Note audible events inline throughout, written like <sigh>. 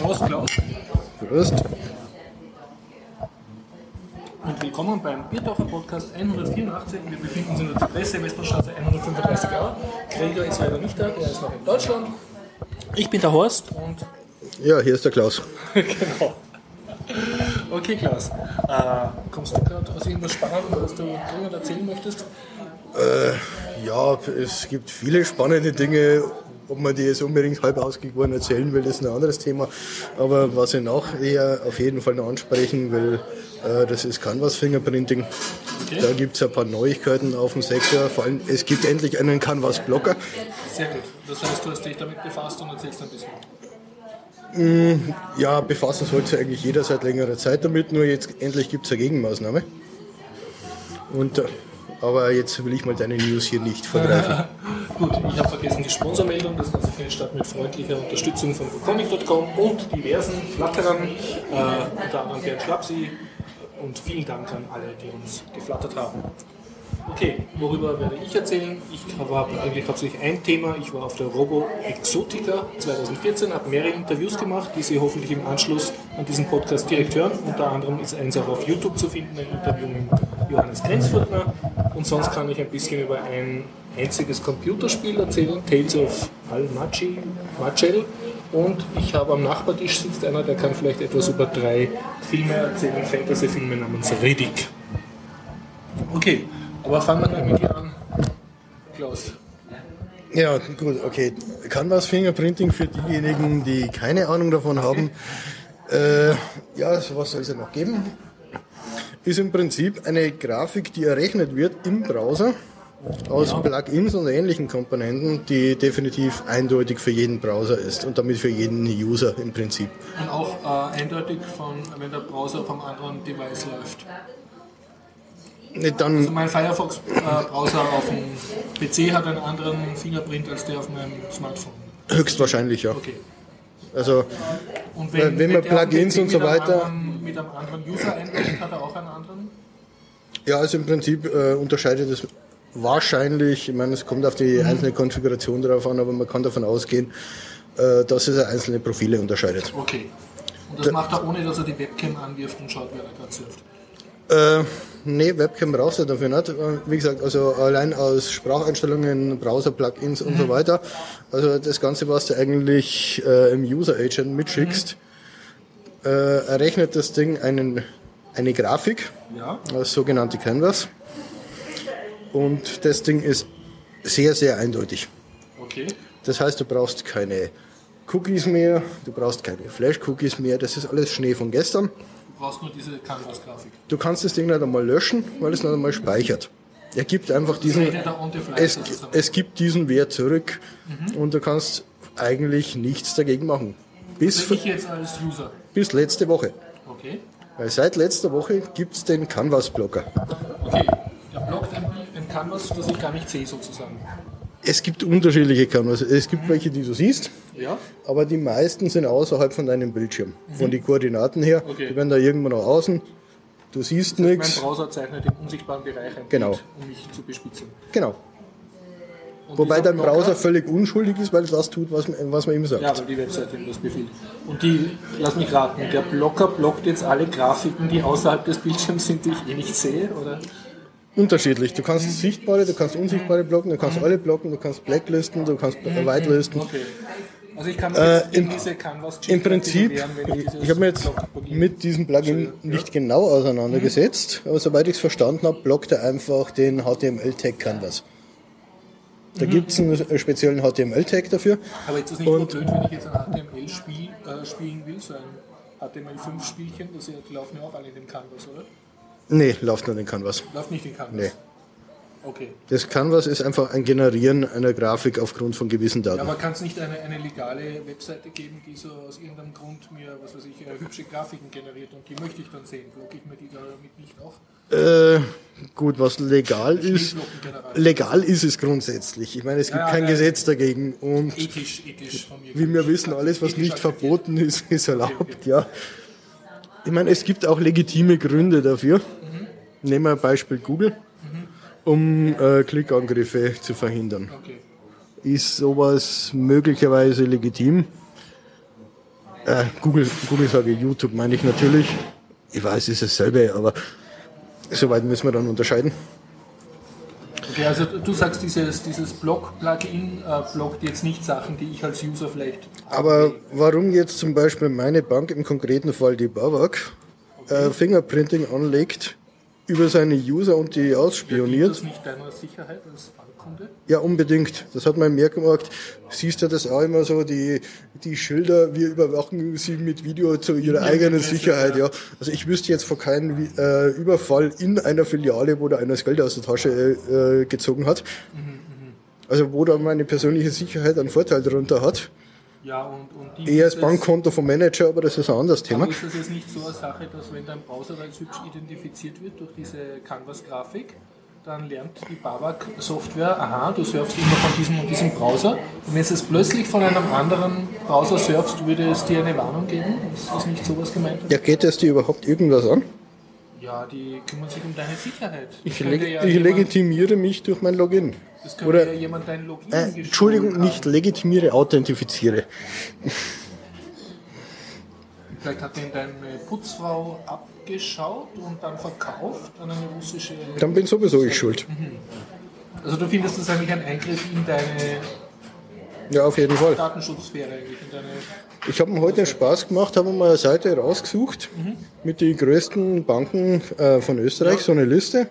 Prost, Klaus. Prost. Und willkommen beim Biertaucher Podcast 184. Wir befinden uns in der Zypresse, Westernstraße 135a. Gregor ist leider nicht da, der ist noch in Deutschland. Ich bin der Horst und Ja, hier ist der Klaus. <laughs> genau. Okay, Klaus. Äh, kommst du gerade aus irgendwas Spannendem, was du dringend erzählen möchtest? Ja, es gibt viele spannende Dinge. Ob man die jetzt unbedingt halb ausgegoren erzählen will, ist ein anderes Thema. Aber was ich nachher auf jeden Fall noch ansprechen will, äh, das ist Canvas Fingerprinting. Okay. Da gibt es ein paar Neuigkeiten auf dem Sektor. Vor allem, es gibt endlich einen Canvas Blocker. Sehr gut. Das heißt, du hast dich damit befasst und erzählst ein bisschen. Ja, befassen sollte eigentlich jeder seit längerer Zeit damit, nur jetzt endlich gibt es eine Gegenmaßnahme. Und, äh, aber jetzt will ich mal deine News hier nicht vergreifen. <laughs> Gut, ich habe vergessen die Sponsormeldung. Das Ganze findet statt mit freundlicher Unterstützung von Comic.com und diversen Flatterern, äh, unter anderem Bernd Schlapsi. Und vielen Dank an alle, die uns geflattert haben. Okay, worüber werde ich erzählen? Ich habe eigentlich hauptsächlich ein Thema. Ich war auf der Robo Exotica 2014, habe mehrere Interviews gemacht, die Sie hoffentlich im Anschluss an diesen Podcast direkt hören. Unter anderem ist eins auch auf YouTube zu finden, ein Interview mit Johannes Grenzfurtner. Und sonst kann ich ein bisschen über ein einziges Computerspiel erzählen, Tales of Al-Machi, Machel. Und ich habe am Nachbartisch sitzt einer, der kann vielleicht etwas über drei Filme erzählen, Fantasy-Filme namens Riddick. Okay, aber fangen wir gleich mit dir an. Klaus. Ja, gut, okay. Canvas Fingerprinting für diejenigen, die keine Ahnung davon haben. Äh, ja, sowas soll es ja noch geben. Ist im Prinzip eine Grafik, die errechnet wird im Browser aus Plugins und ähnlichen Komponenten, die definitiv eindeutig für jeden Browser ist und damit für jeden User im Prinzip. Und auch äh, eindeutig, von, wenn der Browser vom anderen Device läuft. Dann, Also mein Firefox-Browser auf dem PC hat einen anderen Fingerprint als der auf meinem Smartphone. höchstwahrscheinlich, ja. Okay. Also, Und Weil wenn man Plugins und so mit einem weiter- Anderen, mit einem anderen User einloggt, hat er auch einen anderen? ja, also im Prinzip äh, unterscheidet es wahrscheinlich, ich meine, es kommt auf die einzelne Konfiguration drauf an, aber man kann davon ausgehen, äh, dass es einzelne Profile unterscheidet. Okay. Und das macht er ohne, dass er die Webcam anwirft und schaut, wer da gerade surft. Äh, nee, Webcam brauchst du dafür nicht. Wie gesagt, also allein aus Spracheinstellungen, Browser-Plugins und so weiter. Also das Ganze, was du eigentlich äh, im User-Agent mitschickst, äh, errechnet das Ding einen, eine Grafik, Ja. das sogenannte Canvas. Und das Ding ist sehr, sehr eindeutig. Okay. Das heißt, du brauchst keine Cookies mehr, du brauchst keine Flash-Cookies mehr, das ist alles Schnee von gestern. Du brauchst nur diese Canvas-Grafik. Du kannst das Ding nicht einmal löschen, weil es nicht einmal speichert. Er gibt einfach diesen, es, es gibt diesen Wert zurück und du kannst eigentlich nichts dagegen machen. Bis, Also ich jetzt als User. bis letzte Woche. Okay. Weil seit letzter Woche gibt es den Canvas-Blocker. Okay. Er blockt ein, ein Canvas, das ich gar nicht sehe sozusagen. Es gibt unterschiedliche Canvas. Es gibt welche, die du siehst, Ja. aber die meisten sind außerhalb von deinem Bildschirm. Von den Koordinaten her. Okay. Die werden da irgendwo nach außen. Du siehst Mein nichts. Browser zeichnet den unsichtbaren Bereich ein, Genau. Bild, um mich zu bespitzen. Genau. Und Wobei dein Browser völlig unschuldig ist, weil es das tut, was, was man ihm sagt. Ja, weil die Webseite ihm das befiehlt. Und die, lass mich raten, der Blocker blockt jetzt alle Grafiken, die außerhalb des Bildschirms sind, die ich eh nicht sehe, oder? Unterschiedlich. Du kannst sichtbare, du kannst unsichtbare blocken, du kannst alle blocken, du kannst blacklisten, du kannst whitelisten. Okay. Also ich kann Äh, im- diese canvas Im Prinzip, wenn ich, ich habe mir jetzt mit diesem Plugin nicht genau auseinandergesetzt, aber soweit ich es verstanden habe, blockt er einfach den HTML-Tag Canvas. Da gibt es einen speziellen HTML-Tag dafür. Aber jetzt ist es nicht Und- blöd, wenn ich jetzt ein HTML-Spiel äh, spielen will, so ein HTML5-Spielchen, das laufen ja auch alle in den Canvas, oder? Nee, läuft nur den Canvas. Läuft nicht in Canvas? Nee. Okay. Das Canvas ist einfach ein Generieren einer Grafik aufgrund von gewissen Ja, Daten. aber kann es nicht eine, eine legale Webseite geben, die so aus irgendeinem Grund mir, was weiß ich, äh, hübsche Grafiken generiert und die möchte ich dann sehen? Blocke ich mir die damit nicht auf? Äh, gut, was legal ist, legal ist es grundsätzlich. Ich meine, es gibt Ja, ja, kein ja. Gesetz dagegen und Ethisch, ethisch von mir. wie wir wissen, alles, was nicht verboten ist, <laughs> ist erlaubt, okay. ja. Ich meine, es gibt auch legitime Gründe dafür. Nehmen wir ein Beispiel Google, um äh, Klickangriffe zu verhindern. Okay. Ist sowas möglicherweise legitim? Äh, Google, Google sage ich, YouTube meine ich natürlich. Ich weiß, es ist dasselbe, aber soweit müssen wir dann unterscheiden. Okay, also du sagst, dieses, dieses Blog-Plugin äh, blockt jetzt nicht Sachen, die ich als User vielleicht. Aber warum jetzt zum Beispiel meine Bank, im konkreten Fall die Babak, äh, Fingerprinting anlegt, über seine User und die ausspioniert? das nicht deiner Sicherheit als Bankkunde? Ja, unbedingt. Das hat man mehr gemacht. Siehst du das auch immer so, die, die Schilder, wir überwachen sie mit Video zu ihrer eigenen Sicherheit, ja. Also ich wüsste jetzt von keinem äh, Überfall in einer Filiale, wo da einer das Geld aus der Tasche äh, gezogen hat. Also wo da meine persönliche Sicherheit einen Vorteil darunter hat. Ja, und, und die Eher das das- Bankkonto vom Manager, aber das ist ein anderes Thema. Aber ist das jetzt nicht so eine Sache, dass wenn dein Browser als hübsch identifiziert wird durch diese Canvas-Grafik, dann lernt die Babak-Software, aha, du surfst immer von diesem und diesem Browser. Und wenn du es plötzlich von einem anderen Browser surfst, würde es dir eine Warnung geben? Ist das nicht sowas gemeint? Ja, geht es dir überhaupt irgendwas an? Ja, die kümmern sich um deine Sicherheit. Das Ich, leg, ja ich jemand- legitimiere mich durch mein Login. Das könnte Oder, ja jemand dein Login äh, Entschuldigung, haben. nicht legitimiere, authentifiziere. Vielleicht hat den deine Putzfrau abgeschaut und dann verkauft an eine russische. Dann bin sowieso ich schuld. Also du findest das eigentlich ein Eingriff in deine Ja, auf jeden Fall. Datenschutzsphäre eigentlich, in deine. Ich habe mir heute Spaß gemacht, habe mal eine Seite rausgesucht mit den größten Banken äh, von Österreich, so eine Liste.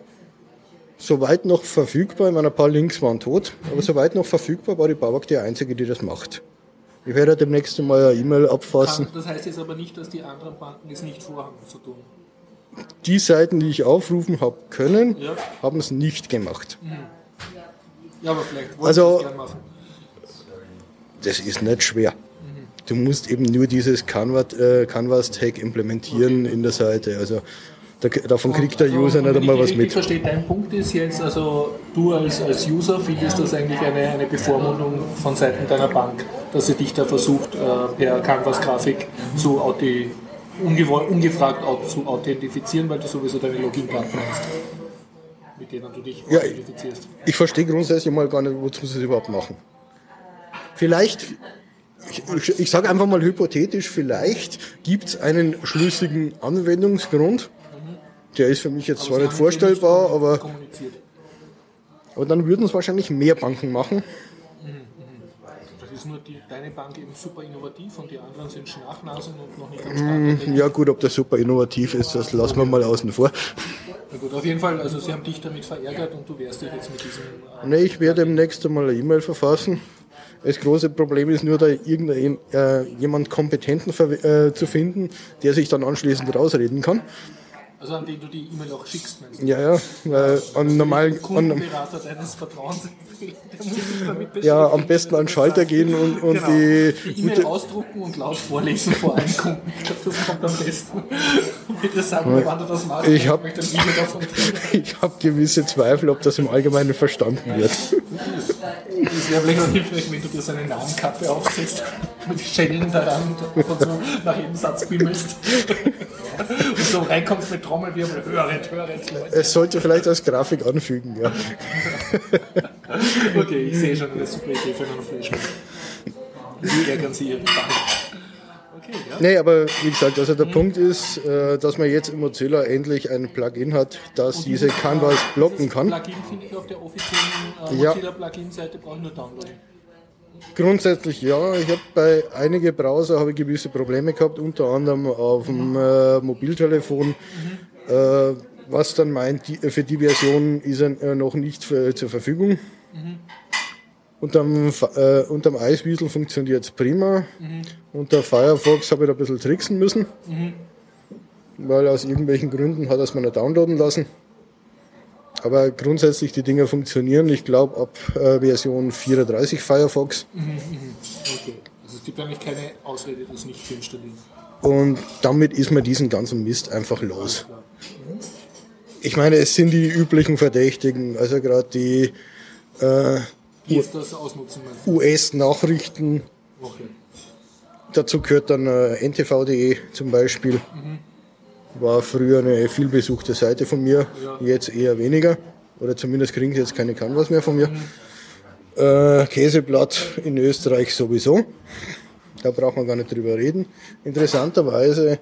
Soweit noch verfügbar, ich meine, ein paar Links waren tot, aber soweit noch verfügbar war die Babak die einzige, die das macht. Ich werde demnächst mal eine E-Mail abfassen. Das heißt jetzt aber nicht, dass die anderen Banken es nicht vorhaben zu tun. Die Seiten, die ich aufrufen habe können, Ja. haben es nicht gemacht. Ja, aber vielleicht wollen Also- sie es gern machen. Das ist nicht schwer. Du musst eben nur dieses äh, Canvas-Tag implementieren in der Seite. Also da, davon kriegt der Also, User nicht einmal ich was mit. verstehe, dein Punkt ist jetzt, also du als, als User findest das eigentlich eine, eine Bevormundung von Seiten deiner Bank, dass sie dich da versucht, äh, per Canvas-Grafik zu authi, ungewoll- ungefragt zu authentifizieren, weil du sowieso deine Login-Daten hast, mit denen du dich Ja, authentifizierst. Ich verstehe grundsätzlich mal gar nicht, wozu sie es überhaupt machen. Vielleicht, ich, ich, sage einfach mal hypothetisch, vielleicht gibt es einen schlüssigen Anwendungsgrund. Der ist für mich jetzt zwar sie nicht vorstellbar, aber, aber dann würden es wahrscheinlich mehr Banken machen. Das ist nur die, deine Bank eben super innovativ und die anderen sind Schnachnasen und noch nicht am Hm. Start. Ja gut, ob das super innovativ ist, das lassen wir mal außen vor. Na gut, auf jeden Fall, also sie haben dich damit verärgert und du wehrst dich jetzt mit diesem. Äh, Nee, ich werde demnächst einmal eine E-Mail verfassen. Das große Problem ist nur, da irgendein, äh, jemand Kompetenten äh, zu finden, der sich dann anschließend rausreden kann. also an den du die E-Mail auch schickst, meinst du? Ja, ja, weil an normalen, an, Kundenberater deines Vertrauens, ja, am besten an den Schalter gehen und, und Genau. die, Die E-Mail ausdrucken und laut vorlesen vor allen Kunden. <laughs> Ich glaube, das kommt am besten. Bitte sag mir, wann du das machst. Ich hab- möchte ein Video davon kriegen. <laughs> ich habe gewisse Zweifel, ob das im Allgemeinen verstanden wird. Es wäre vielleicht auch hilfreich, wenn du dir so eine Namenkappe aufsetzt, mit Schellen daran und so nach jedem Satz bimmelst. Und so reinkommst mit Trommelwirbel, höret, höret, Leute. Es sollte vielleicht als Grafik anfügen, ja. Okay, ich sehe schon eine super Idee für einen Flashback. Ärgern Sie Bank? Okay, ja. Nee, aber wie gesagt, also der Punkt ist, äh, dass man jetzt im Mozilla endlich ein Plugin hat, das diese Canvas blocken kann. Plugin finde ich auf der offiziellen äh, Ja. Mozilla Plugin-Seite, brauche ich nur downloaden. Grundsätzlich ja. Ich habe bei einige Browser habe ich gewisse Probleme gehabt, unter anderem auf dem äh, Mobiltelefon. Äh, was dann meint, die, für die Version ist er äh, noch nicht für, zur Verfügung. Unterm, Fa- äh, unterm Eiswiesel funktioniert es prima. Unter Firefox habe ich da ein bisschen tricksen müssen. Weil aus irgendwelchen Gründen hat er es mir nicht downloaden lassen. Aber grundsätzlich die Dinger funktionieren. Ich glaube ab äh, Version 34 Firefox. Okay. Also es gibt eigentlich keine Ausrede, das nicht zu installieren. Und damit ist man diesen ganzen Mist einfach los. Ich meine, es sind die üblichen Verdächtigen, also gerade die äh. US-Nachrichten. Okay. Dazu gehört dann äh, ntv.de zum Beispiel. War früher eine vielbesuchte Seite von mir, jetzt eher weniger. Oder zumindest kriegen sie jetzt keine Canvas mehr von mir. Äh, Käseblatt in Österreich sowieso. Da braucht man gar nicht drüber reden. Interessanterweise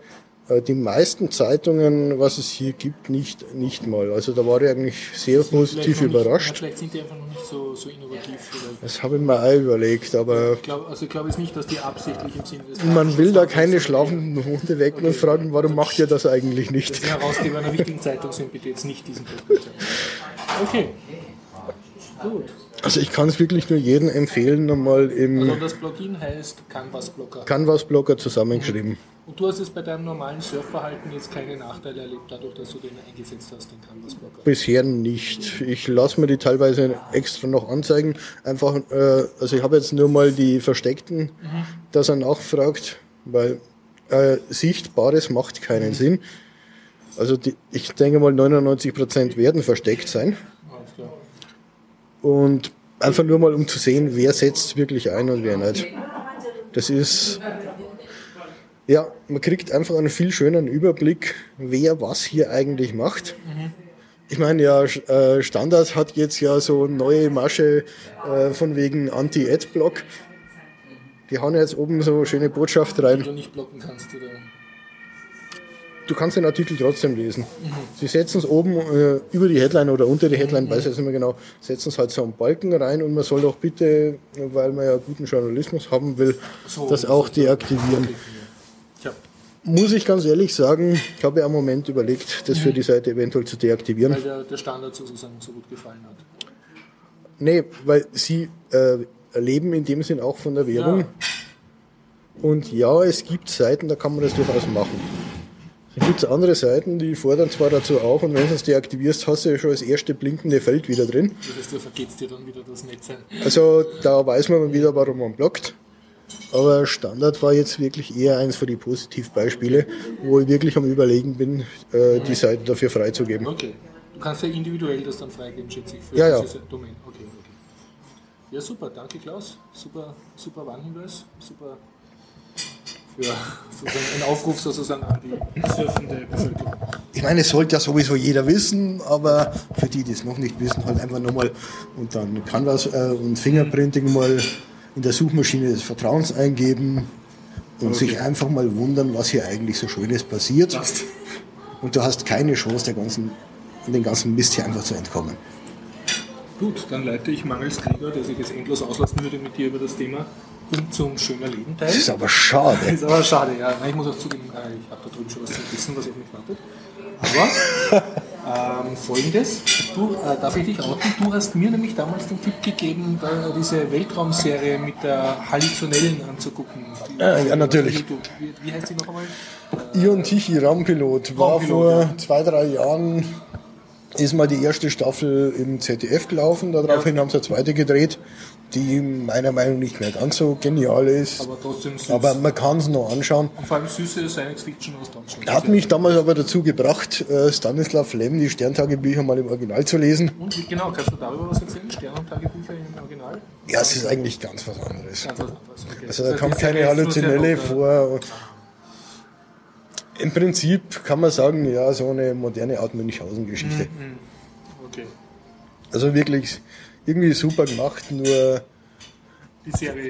die meisten Zeitungen, was es hier gibt, nicht, nicht mal. Also da war ich eigentlich sehr positiv überrascht. Nicht, vielleicht sind die einfach noch nicht so, so innovativ. Vielleicht. Das habe ich mir auch überlegt, aber. Ich glaube also glaub jetzt nicht, dass die absichtlich im Sinne des Man will da keine schlafenden Hunde wecken okay. und fragen, warum macht ihr das eigentlich nicht? Dass die Herausgeber einer wichtigen Zeitung sind, bitte jetzt nicht diesen Podcast. Okay. Gut. Also ich kann es wirklich nur jedem empfehlen, nochmal im... Also das Plugin heißt Canvas Blocker. Canvas Blocker zusammengeschrieben. Und du hast jetzt bei deinem normalen Surfverhalten jetzt keine Nachteile erlebt, dadurch, dass du den eingesetzt hast, den Canvas Blocker? Bisher nicht. Ich lasse mir die teilweise extra noch anzeigen. Einfach, äh, also ich habe jetzt nur mal die versteckten, mhm. dass er nachfragt, weil äh, Sichtbares macht keinen mhm. Sinn. Also die, ich denke mal 99% werden versteckt sein. Und einfach nur mal, um zu sehen, wer setzt wirklich ein und wer nicht. Das ist, ja, man kriegt einfach einen viel schöneren Überblick, wer was hier eigentlich macht. Ich meine, ja, äh, Standard hat jetzt ja so eine neue Masche äh, von wegen Anti-Ad-Block. Die hauen jetzt oben so schöne Botschaft rein. Die du nicht blocken kannst, oder? Du kannst den Artikel trotzdem lesen. Mhm. Sie setzen es oben äh, über die Headline oder unter die Headline, mhm. weiß ich jetzt nicht mehr genau, setzen es halt so einen Balken rein und man soll doch bitte, weil man ja guten Journalismus haben will, so, das auch deaktivieren. Ja. Muss ich ganz ehrlich sagen, ich habe ja einen Moment überlegt, das mhm. für die Seite eventuell zu deaktivieren. Weil der, der Standard sozusagen so gut gefallen hat. Nee, weil sie äh, leben in dem Sinn auch von der Werbung. Ja. Und ja, es gibt Seiten, da kann man das durchaus machen. Dann gibt es andere Seiten, die fordern zwar dazu auf und wenn du es deaktivierst, hast du ja schon das erste blinkende Feld wieder drin. Das du vergeht's dir dann wieder das Netz ein. Also da weiß man wieder, warum man blockt. Aber Standard war jetzt wirklich eher eins von den Positivbeispiele, wo ich wirklich am überlegen bin, äh, die Seite dafür freizugeben. Okay. Du kannst ja individuell das dann freigeben, schätze ich, für ja, ja. Domain. Okay, okay. Ja, super, danke Klaus. Super, super Warnhinweis, super für einen Aufruf sozusagen an die surfende Bevölkerung. Ich meine, es sollte ja sowieso jeder wissen, aber für die, die es noch nicht wissen, halt einfach nochmal und dann Canvas äh, und Fingerprinting mal in der Suchmaschine des Vertrauens eingeben und okay. sich einfach mal wundern, was hier eigentlich so Schönes passiert. Passt. Und du hast keine Chance, der ganzen, den ganzen Mist hier einfach zu entkommen. Gut, dann leite ich mangels Krieger, der sich jetzt endlos auslassen würde mit dir über das Thema, und zum schöner Leben Teil. Das ist aber schade. Das <laughs> ist aber schade, ja. Ich muss auch zugeben, äh, ich habe da drüben schon was zu wissen, was auf mich wartet. Aber <laughs> ähm, folgendes, du, äh, darf ich dich outen? Du hast mir nämlich damals den Tipp gegeben, da, diese Weltraumserie mit der Halluzinellen anzugucken. Die, ja, ja, natürlich. Wie, wie, heißt die noch einmal? Äh, Ion Tichy, Raumpilot. War Raumpilot, vor ja. zwei, drei Jahren ist mal die erste Staffel im ZDF gelaufen, daraufhin ja. haben sie eine zweite gedreht die meiner Meinung nach nicht mehr ganz so genial ist. Aber trotzdem süß. Aber man kann es noch anschauen. Und vor allem süße Science Fiction aus Deutschland. Hat mich damals aber dazu gebracht, äh, Stanislav Lem, die Sterntagebücher mal im Original zu lesen. Und genau, kannst du darüber was erzählen? Sterntagebücher im Original? Ja, es ist eigentlich ganz was anderes. Ganz was anderes, okay. Also da kommt keine Halluzinelle vor. Im Prinzip kann man sagen, ja, so eine moderne Art Münchhausen-Geschichte. Mhm, mhm. Okay. Also wirklich irgendwie super gemacht, nur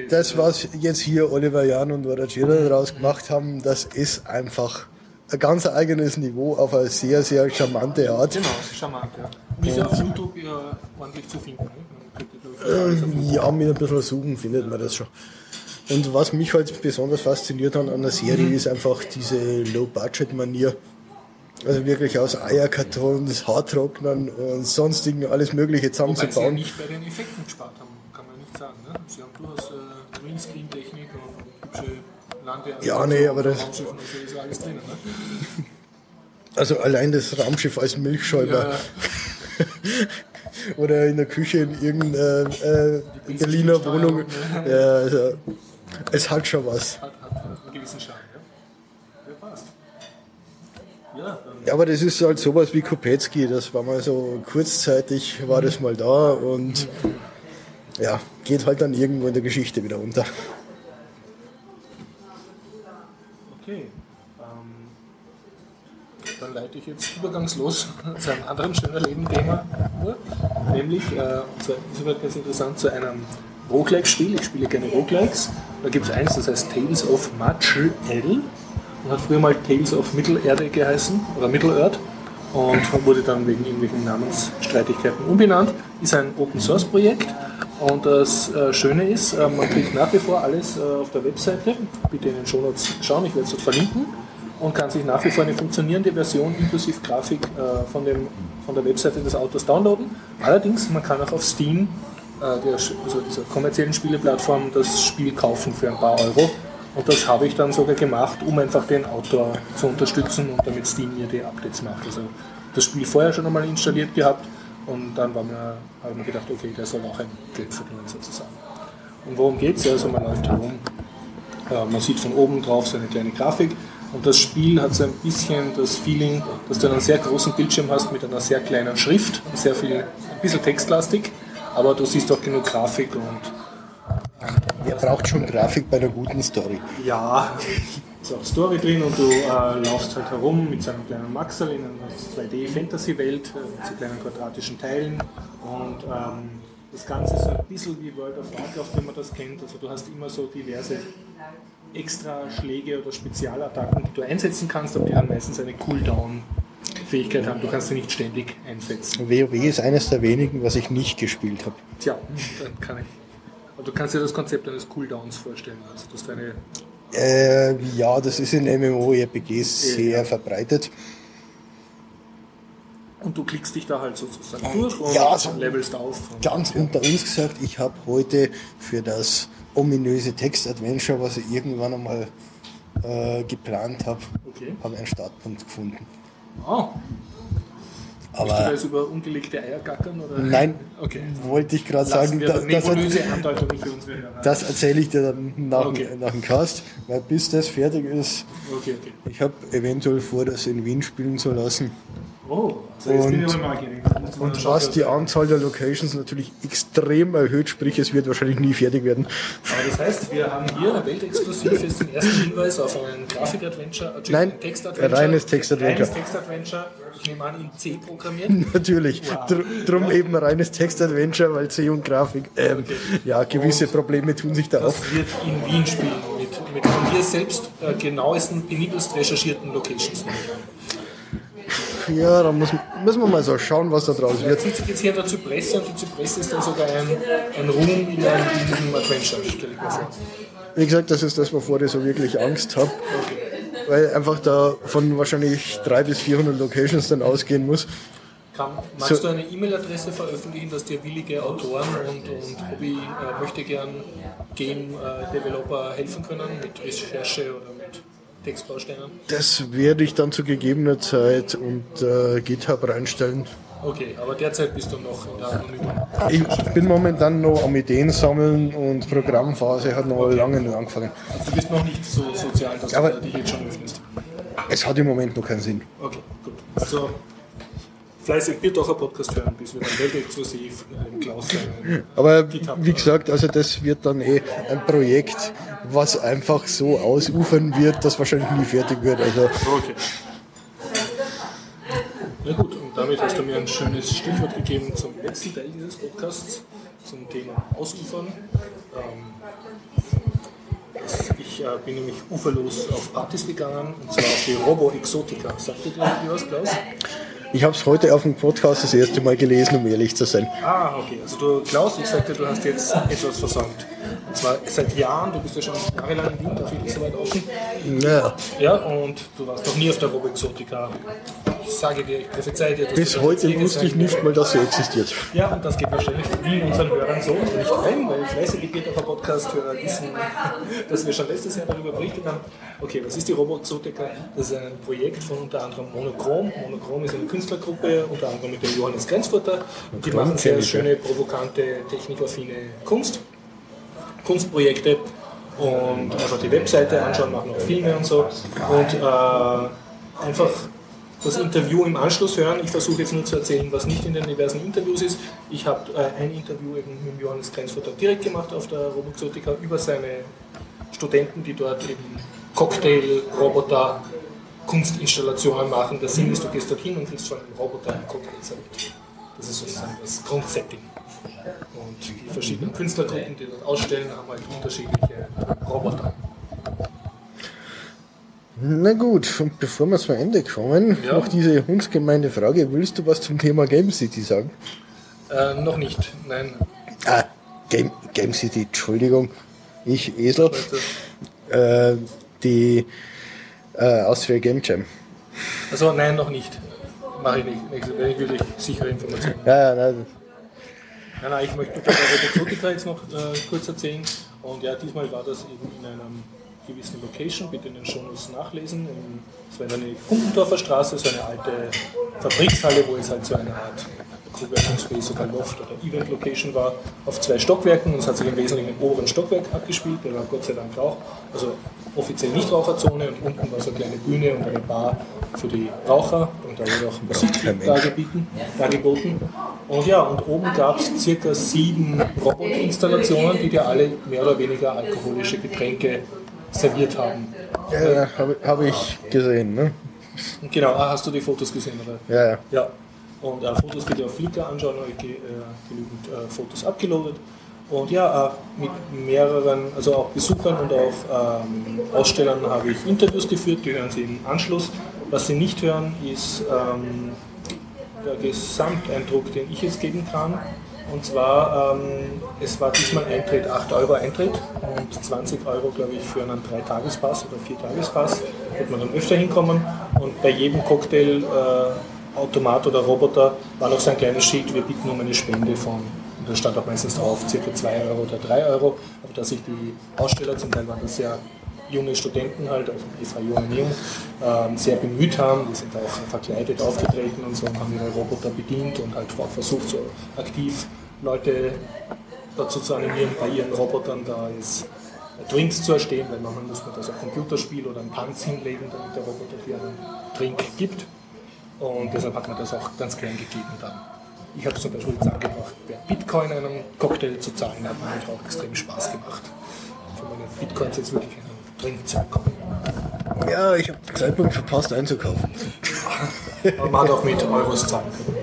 das, was jetzt hier Oliver Jan und Warajira daraus gemacht haben, das ist einfach ein ganz eigenes Niveau auf eine sehr, sehr charmante Art. Genau, charmant, ja. Ist ja auf YouTube ja ordentlich zu finden. Ne? Ähm, ja, mit ein bisschen Suchen findet man das schon. Und was mich halt besonders fasziniert hat an der Serie, mhm. ist einfach diese Low-Budget-Manier. Also wirklich aus Eierkartons, Haartrocknern und sonstigen alles Mögliche zusammenzubauen. Wobei sie nicht bei den Effekten gespart haben, kann man nicht sagen. Ne? Sie haben durchaus äh, Greenscreen-Technik und hübsche Lande. Ja, nee, aber das. Also alles drinnen, ne? <laughs> Also allein das Raumschiff als Milchschäumer. Ja. <laughs> Oder in der Küche in irgendeiner äh, Berliner Wohnung. Ja. ja, also, es hat schon was. Hat, hat, hat einen gewissen Charme. Ja, aber das ist halt sowas wie Kopetzky, das war mal so kurzzeitig, war das mal da und ja, geht halt dann irgendwo in der Geschichte wieder unter. Okay, ähm, dann leite ich jetzt übergangslos <laughs> zu einem anderen schönen Leben-Thema, nämlich, äh, insoweit ganz interessant, zu einem Roguelike-Spiel. Ich spiele gerne Roguelikes Da gibt es eins, das heißt Tales of Matchel L und hat früher mal Tales of Mittelerde geheißen oder Mittelerde und wurde dann wegen irgendwelchen Namensstreitigkeiten umbenannt. Ist ein Open Source Projekt und das äh, Schöne ist, äh, man kriegt nach wie vor alles äh, auf der Webseite. Bitte in den Show Notes schauen, ich werde es dort verlinken und kann sich nach wie vor eine funktionierende Version inklusive Grafik von, dem, von der Webseite des Autos downloaden. Allerdings, man kann auch auf Steam, der, also dieser kommerziellen Spieleplattform, das Spiel kaufen für ein paar Euro. Und das habe ich dann sogar gemacht, um einfach den Autor zu unterstützen und damit Steam mir die Updates macht. Also das Spiel vorher schon einmal installiert gehabt und dann war mir, habe ich mir gedacht, okay, der soll auch ein Geld verdienen sozusagen. Und worum geht es? Also man läuft herum, äh, man sieht von oben drauf so eine kleine Grafik und das Spiel hat so ein bisschen das Feeling, dass du einen sehr großen Bildschirm hast mit einer sehr kleinen Schrift und sehr viel, ein bisschen textlastig, aber du siehst auch genug Grafik und Wer braucht schon Grafik bei einer guten Story? Ja, <laughs> ist auch Story drin und du äh, laufst halt herum mit seinem kleinen Maxel in einer 2D-Fantasy-Welt äh, mit so kleinen quadratischen Teilen und ähm, das Ganze ist so ein bisschen wie World of Warcraft, wenn man das kennt. Also du hast immer so diverse extra Schläge oder Spezialattacken, die du einsetzen kannst, aber die dann meistens eine Cooldown-Fähigkeit haben. Du kannst sie nicht ständig einsetzen. WoW ist eines der wenigen, was ich nicht gespielt habe. Tja, <laughs> dann kann ich und du kannst dir das Konzept eines Cooldowns vorstellen, also dass du eine äh, ja, das ist in MMORPGs sehr verbreitet. Und du klickst dich da halt sozusagen durch und ja, so levelst auf. Ganz unter uns gesagt, ich habe heute für das ominöse Text-Adventure, was ich irgendwann einmal äh, geplant habe, okay. habe einen Startpunkt gefunden. Oh, aber Möchtest du das über ungelegte Eier gackern? Oder? Nein, okay. wollte ich gerade sagen. Da, das, das erzähle ich dir dann nach, okay. nach dem Cast, weil bis das fertig ist, okay, okay. ich habe eventuell vor, das in Wien spielen zu lassen. Oh, also jetzt und, bin ich aber neugierig. Und was die Anzahl der Locations natürlich extrem erhöht, sprich es wird wahrscheinlich nie fertig werden. Aber das heißt, wir haben hier weltexklusiv jetzt den ersten Hinweis auf ein Grafik-Adventure, äh, Nein, Text-Adventure. Reines Text-Adventure. Reines Text-Adventure, ich nehme an in C programmiert. <laughs> Natürlich, wow. Dr drum eben reines Text-Adventure, weil C und Grafik, ähm, okay. ja, gewisse und Probleme tun sich da das auf. Das wird in Wien spielen, mit, mit von dir selbst äh, genauesten, penibelst recherchierten Locations. Ja, da muss, müssen wir mal so schauen, was da draus wird. Jetzt sitzt hier in der Zypresse und die Zypresse ist dann sogar ein, ein Ruhm in, in diesem Adventure, stelle ich mir vor. Wie gesagt, das ist das, wovor ich so wirklich Angst habe. Weil einfach da von wahrscheinlich 300 bis 400 Locations dann ausgehen muss. Kann, magst so, du eine E-Mail-Adresse veröffentlichen, dass dir willige Autoren und, und Hobby äh, möchte gern Game-Developer äh, helfen können mit Recherche oder mit Textbausteinen? Das werde ich dann zu gegebener Zeit und äh, GitHub reinstellen. Okay, aber derzeit bist du noch in der Anonymen. Ich bin momentan noch am Ideen sammeln und Programmphase hat noch okay. lange nicht angefangen. Also du bist noch nicht so sozial, dass aber du dich jetzt schon öffnest. Es hat im Moment noch keinen Sinn. Okay, gut. Also fleißig Bierdacher Podcast hören, bis wir dann weltexklusiv im Klaus sein. Aber wie gesagt, also das wird dann eh ein Projekt, was einfach so ausufern wird, dass wahrscheinlich nie fertig wird. Also okay. Na gut, damit hast du mir ein schönes Stichwort gegeben zum letzten Teil dieses Podcasts, zum Thema Ausufern. Ähm, ich äh, bin nämlich uferlos auf Partys gegangen, und zwar auf die Robo Exotica. Sagt ihr dir was, Klaus? Ich habe es heute auf dem Podcast das erste Mal gelesen, um ehrlich zu sein. Ah, okay. Also du, Klaus, ich sagte, du hast jetzt etwas versäumt. Und zwar seit Jahren, du bist ja schon jahrelang in Wien, da viel so weit offen. Ja. Ja, und du warst noch nie auf der Robo Exotica ich sage dir, ich prophezei dir. Bis heute wusste ich nicht mal, dass sie existiert. Ja, und das geht wahrscheinlich vielen unseren Hörern so nicht rein, weil fleißige Peter Podcast-Hörer wissen, dass wir schon letztes Jahr darüber berichtet haben. Okay, was ist die Robozotika? Das ist ein Projekt von unter anderem Monochrom. Monochrom ist eine Künstlergruppe, unter anderem mit dem Johannes Grenzfurter. Die machen sehr schöne, provokante, technikaffine Kunst. Kunstprojekte und einfach die Webseite anschauen, machen auch Filme und so. Und äh, einfach das Interview im Anschluss hören. Ich versuche jetzt nur zu erzählen, was nicht in den diversen Interviews ist. Ich habe äh, ein Interview eben mit Johannes Grenzfurter direkt gemacht auf der Roboxotica über seine Studenten, die dort eben Cocktail, Roboter, Kunstinstallationen machen. Der Sinn ist, du gehst dorthin und kriegst von einem Roboter einen Cocktail serviert. Das ist sozusagen das Grundsetting. Und die verschiedenen Künstlergruppen, die dort ausstellen, haben halt unterschiedliche Roboter. Na gut, und bevor wir zum Ende kommen, Ja. noch diese hundsgemeine Frage. Willst du was zum Thema Game City sagen? Äh, noch nicht, nein. Ah, Game, Game City, Entschuldigung. Ich, Esel. Äh, die äh, Austria Game Jam. Also nein, noch nicht. Mache ich nicht. Nächste ich sichere Informationen. Ja, ja, nein. Nein, nein, ich möchte über Robototica jetzt noch äh, kurz erzählen. Und ja, diesmal war das eben in einer gewissen Location, bitte in den Shownotes nachlesen. Es war in eine Kumpendorfer Straße, so eine alte Fabrikshalle, wo es halt so eine Art Coworking Space oder Loft oder Event Location war, auf zwei Stockwerken. Und es hat sich im Wesentlichen im oberen Stockwerk abgespielt, der war Gott sei Dank auch. Also offiziell Nichtraucherzone und unten war so eine kleine Bühne und eine Bar für die Raucher und da wurde auch Musik dargeboten. dargeboten. Und ja, und oben gab es circa sieben Robotinstallationen, die dir alle mehr oder weniger alkoholische Getränke serviert haben. Ja, ja, habe hab ich gesehen, ne? Genau, ah, hast du die Fotos gesehen? Oder? Ja, ja. Ja, und äh, Fotos könnt ihr auf Flickr anschauen, habe ich äh, genügend äh, Fotos abgeloadet. Und ja, äh, mit mehreren, also auch Besuchern und auch ähm, Ausstellern habe ich Interviews geführt, die hören Sie im Anschluss. Was Sie nicht hören, ist ähm, der Gesamteindruck, den ich jetzt geben kann. Und zwar, ähm, es war diesmal Eintritt 8 Euro Eintritt und 20 Euro, glaube ich, für einen 3-Tages-Pass oder 4-Tages-Pass. Wird man dann öfter hinkommen. Und bei jedem Cocktail, äh, Automat oder Roboter war noch so ein kleines Schild, wir bieten um eine Spende von, da stand auch meistens drauf, ca. 2 Euro oder 3 Euro. Aber dass sich die Aussteller, zum Teil waren das ja junge Studenten halt, also EFA Jung Jung, ähm, sehr bemüht haben. Die sind auch verkleidet aufgetreten und so und haben ihre Roboter bedient und halt versucht, so aktiv Leute dazu zu animieren, bei ihren Robotern da jetzt Drinks zu erstehen, weil manchmal muss man das auf Computerspiel oder einen Tanz hinlegen, damit der Roboter dir einen Drink gibt. Und deshalb hat man das auch ganz gern gegeben dann. Ich habe zum Beispiel jetzt angebracht, Bitcoin einen Cocktail zu zahlen, hat mir halt auch extrem Spaß gemacht. Für meine Bitcoins jetzt wirklich einen Drink zu bekommen. Ja, ich habe den Zeitpunkt verpasst einzukaufen. Man hat auch mit Euros zahlen können.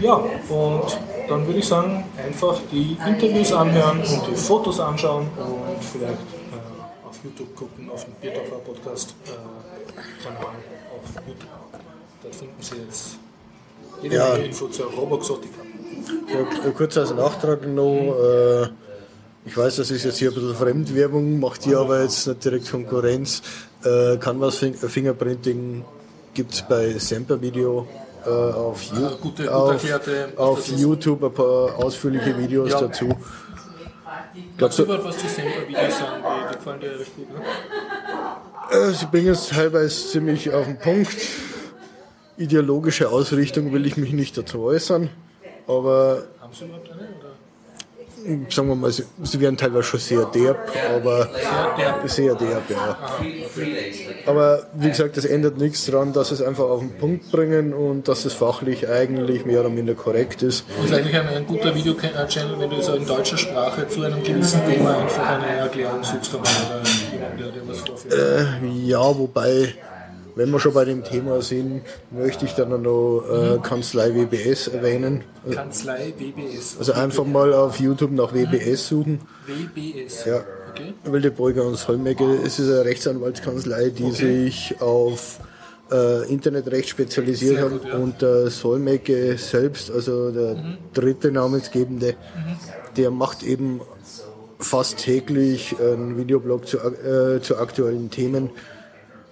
Ja, und dann würde ich sagen, einfach die Interviews anhören und die Fotos anschauen und vielleicht äh, auf YouTube gucken, auf dem Bierdorfer Podcast äh, Kanal auf YouTube. Dort finden Sie jetzt jede Ja. Info zur Roboxotica. Ja, kurz als Nachtrag noch, äh, ich weiß, das ist jetzt hier ein bisschen Fremdwerbung, macht hier aber jetzt nicht direkt Konkurrenz. Äh, Canvas Fing- Fingerprinting gibt es bei Semper Video äh, auf, Ah, gute- gut auf, erklärte- auf YouTube ein paar ausführliche Videos Ja. dazu. Kannst du überhaupt was zu Semper-Videos sagen? Die, die gefallen dir recht gut, ne? Äh, Sie bringen es teilweise ziemlich auf den Punkt. Ideologische Ausrichtung will ich mich nicht dazu äußern, aber Haben Sie überhaupt eine? Oder? Sagen wir mal, sie, sie werden teilweise schon sehr derb, aber sehr derb, ja. Aber wie gesagt, das ändert nichts daran, dass es einfach auf den Punkt bringen und dass es fachlich eigentlich mehr oder minder korrekt ist. Das ist eigentlich ein, ein guter Video-Channel, wenn du so in deutscher Sprache zu einem gewissen Thema einfach eine Erklärung suchst oder jemand, der dir was vorführt. Ja, wobei, wenn wir schon bei dem Thema sind, möchte ich dann noch äh, Kanzlei WBS erwähnen. Kanzlei WBS. Also einfach mal auf YouTube nach WBS suchen. WBS. Ja. Okay. Wildebeuger und Solmecke. Es ist eine Rechtsanwaltskanzlei, die sich auf äh, Internetrecht spezialisiert hat. ja. Und der Solmecke selbst, also der dritte Namensgebende, der macht eben fast täglich einen Videoblog zu, äh, zu aktuellen Themen,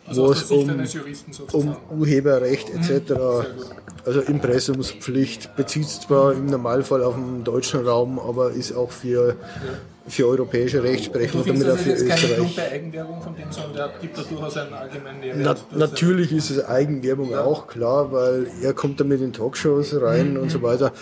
Also wo es um, um Urheberrecht etc. Also Impressumspflicht bezieht zwar im Normalfall auf den deutschen Raum, aber ist auch für, für europäische Rechtsprechung und damit auch für jetzt keine Österreich. plumpe Eigenwerbung von dem, sondern der gibt da durchaus einen allgemeinen Mehrwert. Natürlich ist es Eigenwerbung auch klar, weil er kommt damit in Talkshows rein Mhm. und so weiter.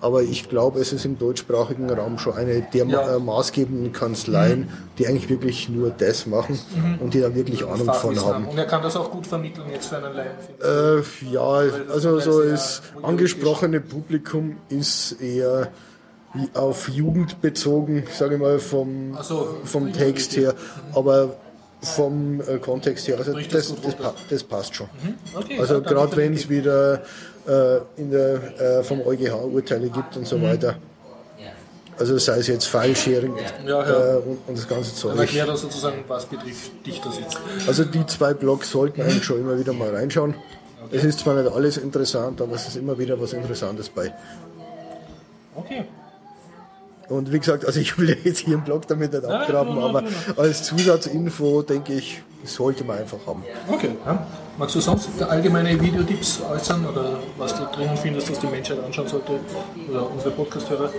Aber ich glaube, es ist im deutschsprachigen Raum schon eine der Ja. Mhm. äh, maßgebenden Kanzleien, die eigentlich wirklich nur das machen und die da wirklich Ahnung von haben. Und er kann das auch gut vermitteln jetzt für einen Laien. Äh, ja, also so das angesprochene Publikum ist eher auf Jugend bezogen, sage ich mal, vom, so, vom Text her, aber vom äh, Kontext her, also das, das das, das passt schon. Okay, Also gerade wenn es wieder äh, in der, äh, vom EuGH Urteile gibt und so weiter. Also sei es jetzt File-Sharing Ja, ja. äh, und, und das ganze Dann Zeug. erklär das sozusagen, was betrifft dich das jetzt. Also die zwei Blogs sollten eigentlich schon immer wieder mal reinschauen. Es ist zwar nicht alles interessant, aber es ist immer wieder was Interessantes bei. Okay. Und wie gesagt, also ich will jetzt hier im Blog damit nicht abgraben, aber als Zusatzinfo denke ich, sollte man einfach haben. Okay. Ja. Magst du sonst allgemeine Videotipps äußern oder was du drinnen findest, was die Menschheit anschauen sollte? Oder unsere Podcast-Hörer?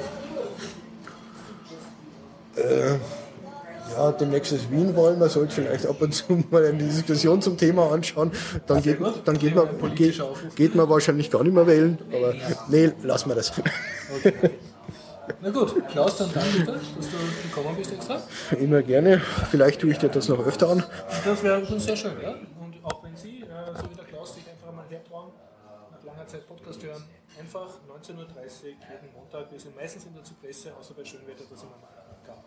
Ja, demnächst ist Wien wollen, man sollte vielleicht ab und zu <laughs> mal eine Diskussion zum Thema anschauen. Dann, geht, dann geht, man, geht, geht man wahrscheinlich gar nicht mehr wählen, aber nee, lassen wir das. Na gut, Klaus, dann danke dir, dass du gekommen bist extra. Immer gerne. Vielleicht tue ich dir das noch öfter an. Das wäre schon sehr schön, ja. Und auch wenn Sie, äh, so wie der Klaus, sich einfach mal hertrauen, nach langer Zeit Podcast hören, einfach 19.30 Uhr jeden Montag. Wir sind meistens in der Zypresse, außer bei Schönwetter, da sind wir mal gar.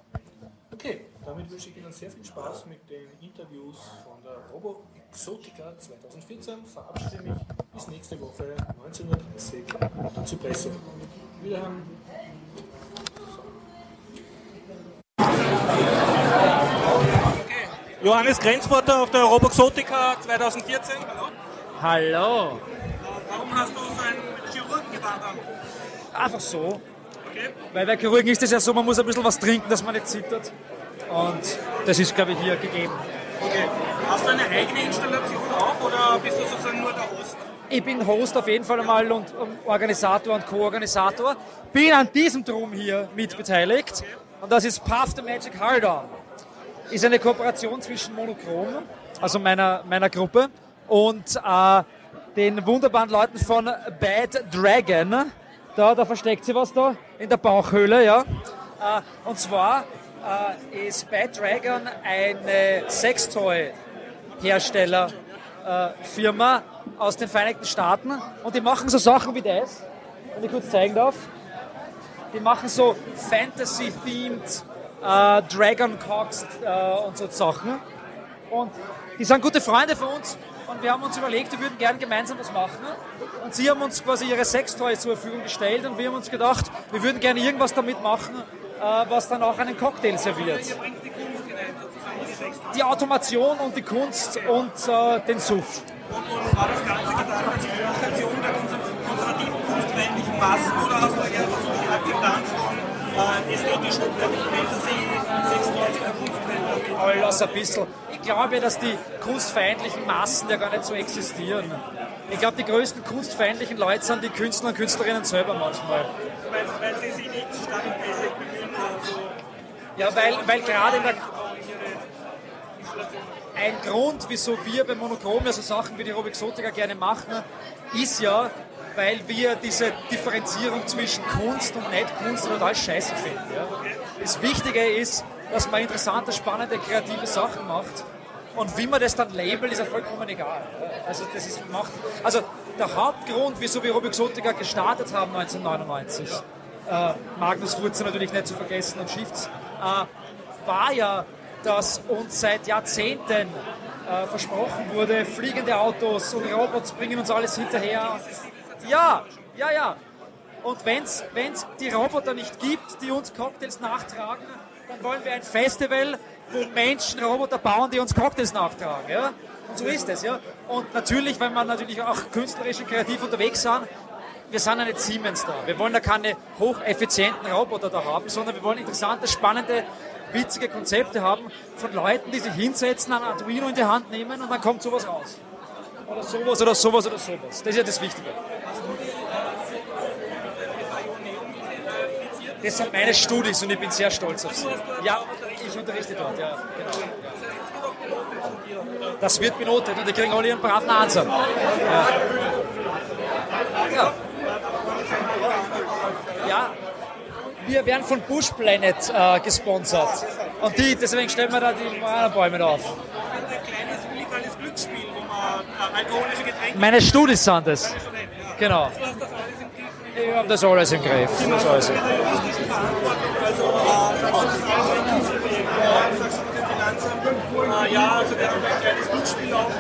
Okay, damit wünsche ich Ihnen sehr viel Spaß mit den Interviews von der Robo Exotica 2014. Verabschiede mich bis nächste Woche 19.30 Uhr in der Zypresse. Wiederhören. Johannes Grenzworter auf der Roboxotica 2014. Hallo. Hallo. Warum hast du so einen Chirurgen gewarnt? Einfach so. Okay. Weil bei Chirurgen ist es ja so, man muss ein bisschen was trinken, dass man nicht zittert. Und das ist, glaube ich, hier gegeben. okay. Hast du eine eigene Installation auch oder bist du sozusagen nur der Host? Ich bin Host auf jeden Fall einmal und um, Organisator und Co-Organisator. Bin an diesem Drum hier mitbeteiligt. Und das ist Puff the Magic Hard On. Ist eine Kooperation zwischen Monochrom, also meiner, meiner Gruppe, und äh, den wunderbaren Leuten von Bad Dragon. Da, da versteckt sie was da in der Bauchhöhle, ja. Äh, und zwar äh, ist Bad Dragon eine Sextoy-Herstellerfirma aus den Vereinigten Staaten und die machen so Sachen wie das, wenn ich kurz zeigen darf. Die machen so Fantasy-themed äh, Dragon Cocks äh, und so Sachen. Und die sind gute Freunde von uns und wir haben uns überlegt, wir würden gerne gemeinsam was machen. Und sie haben uns quasi ihre Sextoys zur Verfügung gestellt und wir haben uns gedacht, wir würden gerne irgendwas damit machen, äh, was dann auch einen Cocktail serviert. Die Automation und die Kunst und äh, den Suff. Und war das Ganze gedacht als Provokation der konser- konservativen kunstfeindlichen Massen oder hast du Akzeptanz von äh, ästhetischen und Fantasy Alles ein bisschen. Ich glaube dass die kunstfeindlichen Massen ja gar nicht so existieren. Ich glaube, die größten kunstfeindlichen Leute sind die Künstler und Künstlerinnen selber manchmal. weil, weil sie sich nicht Basic bemühen, also Ja, weil, weil gerade in der, ein Grund, wieso wir bei Monochrom ja so Sachen wie die Robixotica gerne machen, ist ja, weil wir diese Differenzierung zwischen Kunst und Nicht-Kunst total scheiße finden. Ja. Das Wichtige ist, dass man interessante, spannende, kreative Sachen macht. Und wie man das dann labelt, ist ja vollkommen egal. Also, das ist, macht, also der Hauptgrund, wieso wir Robixotica gestartet haben 1999, äh, Magnus Furze natürlich nicht zu vergessen und Shifts, äh, war ja, dass uns seit Jahrzehnten äh, versprochen wurde, fliegende Autos und Robots bringen uns alles hinterher. Ja, ja, ja. Und wenn es die Roboter nicht gibt, die uns Cocktails nachtragen, dann wollen wir ein Festival, wo Menschen Roboter bauen, die uns Cocktails nachtragen. Ja? Und so ist es. Ja? Und natürlich, wenn wir natürlich auch künstlerisch und kreativ unterwegs sind, wir sind nicht Siemens da. Wir wollen da keine hocheffizienten Roboter da haben, sondern wir wollen interessante, spannende, witzige Konzepte haben von Leuten, die sich hinsetzen, ein Arduino in die Hand nehmen und dann kommt sowas raus. Oder sowas oder sowas oder sowas. Das ist ja das Wichtige. Das sind meine Studis und ich bin sehr stolz auf sie. Ja, ich unterrichte dort, ja, genau. Das wird benotet und die kriegen alle ihren braven Ansatz. Ja. Ja. Wir werden von Bush Planet äh, gesponsert. Und die, deswegen stellen wir da die Marihuana-Bäume auf. ein kleines illegales Glücksspiel, wo man alkoholische Getränke Meine Studis sind es. Genau. du hast das alles im Griff. Das alles im Griff. Das das ja, also wir haben ein kleines Glücksspiel laufen.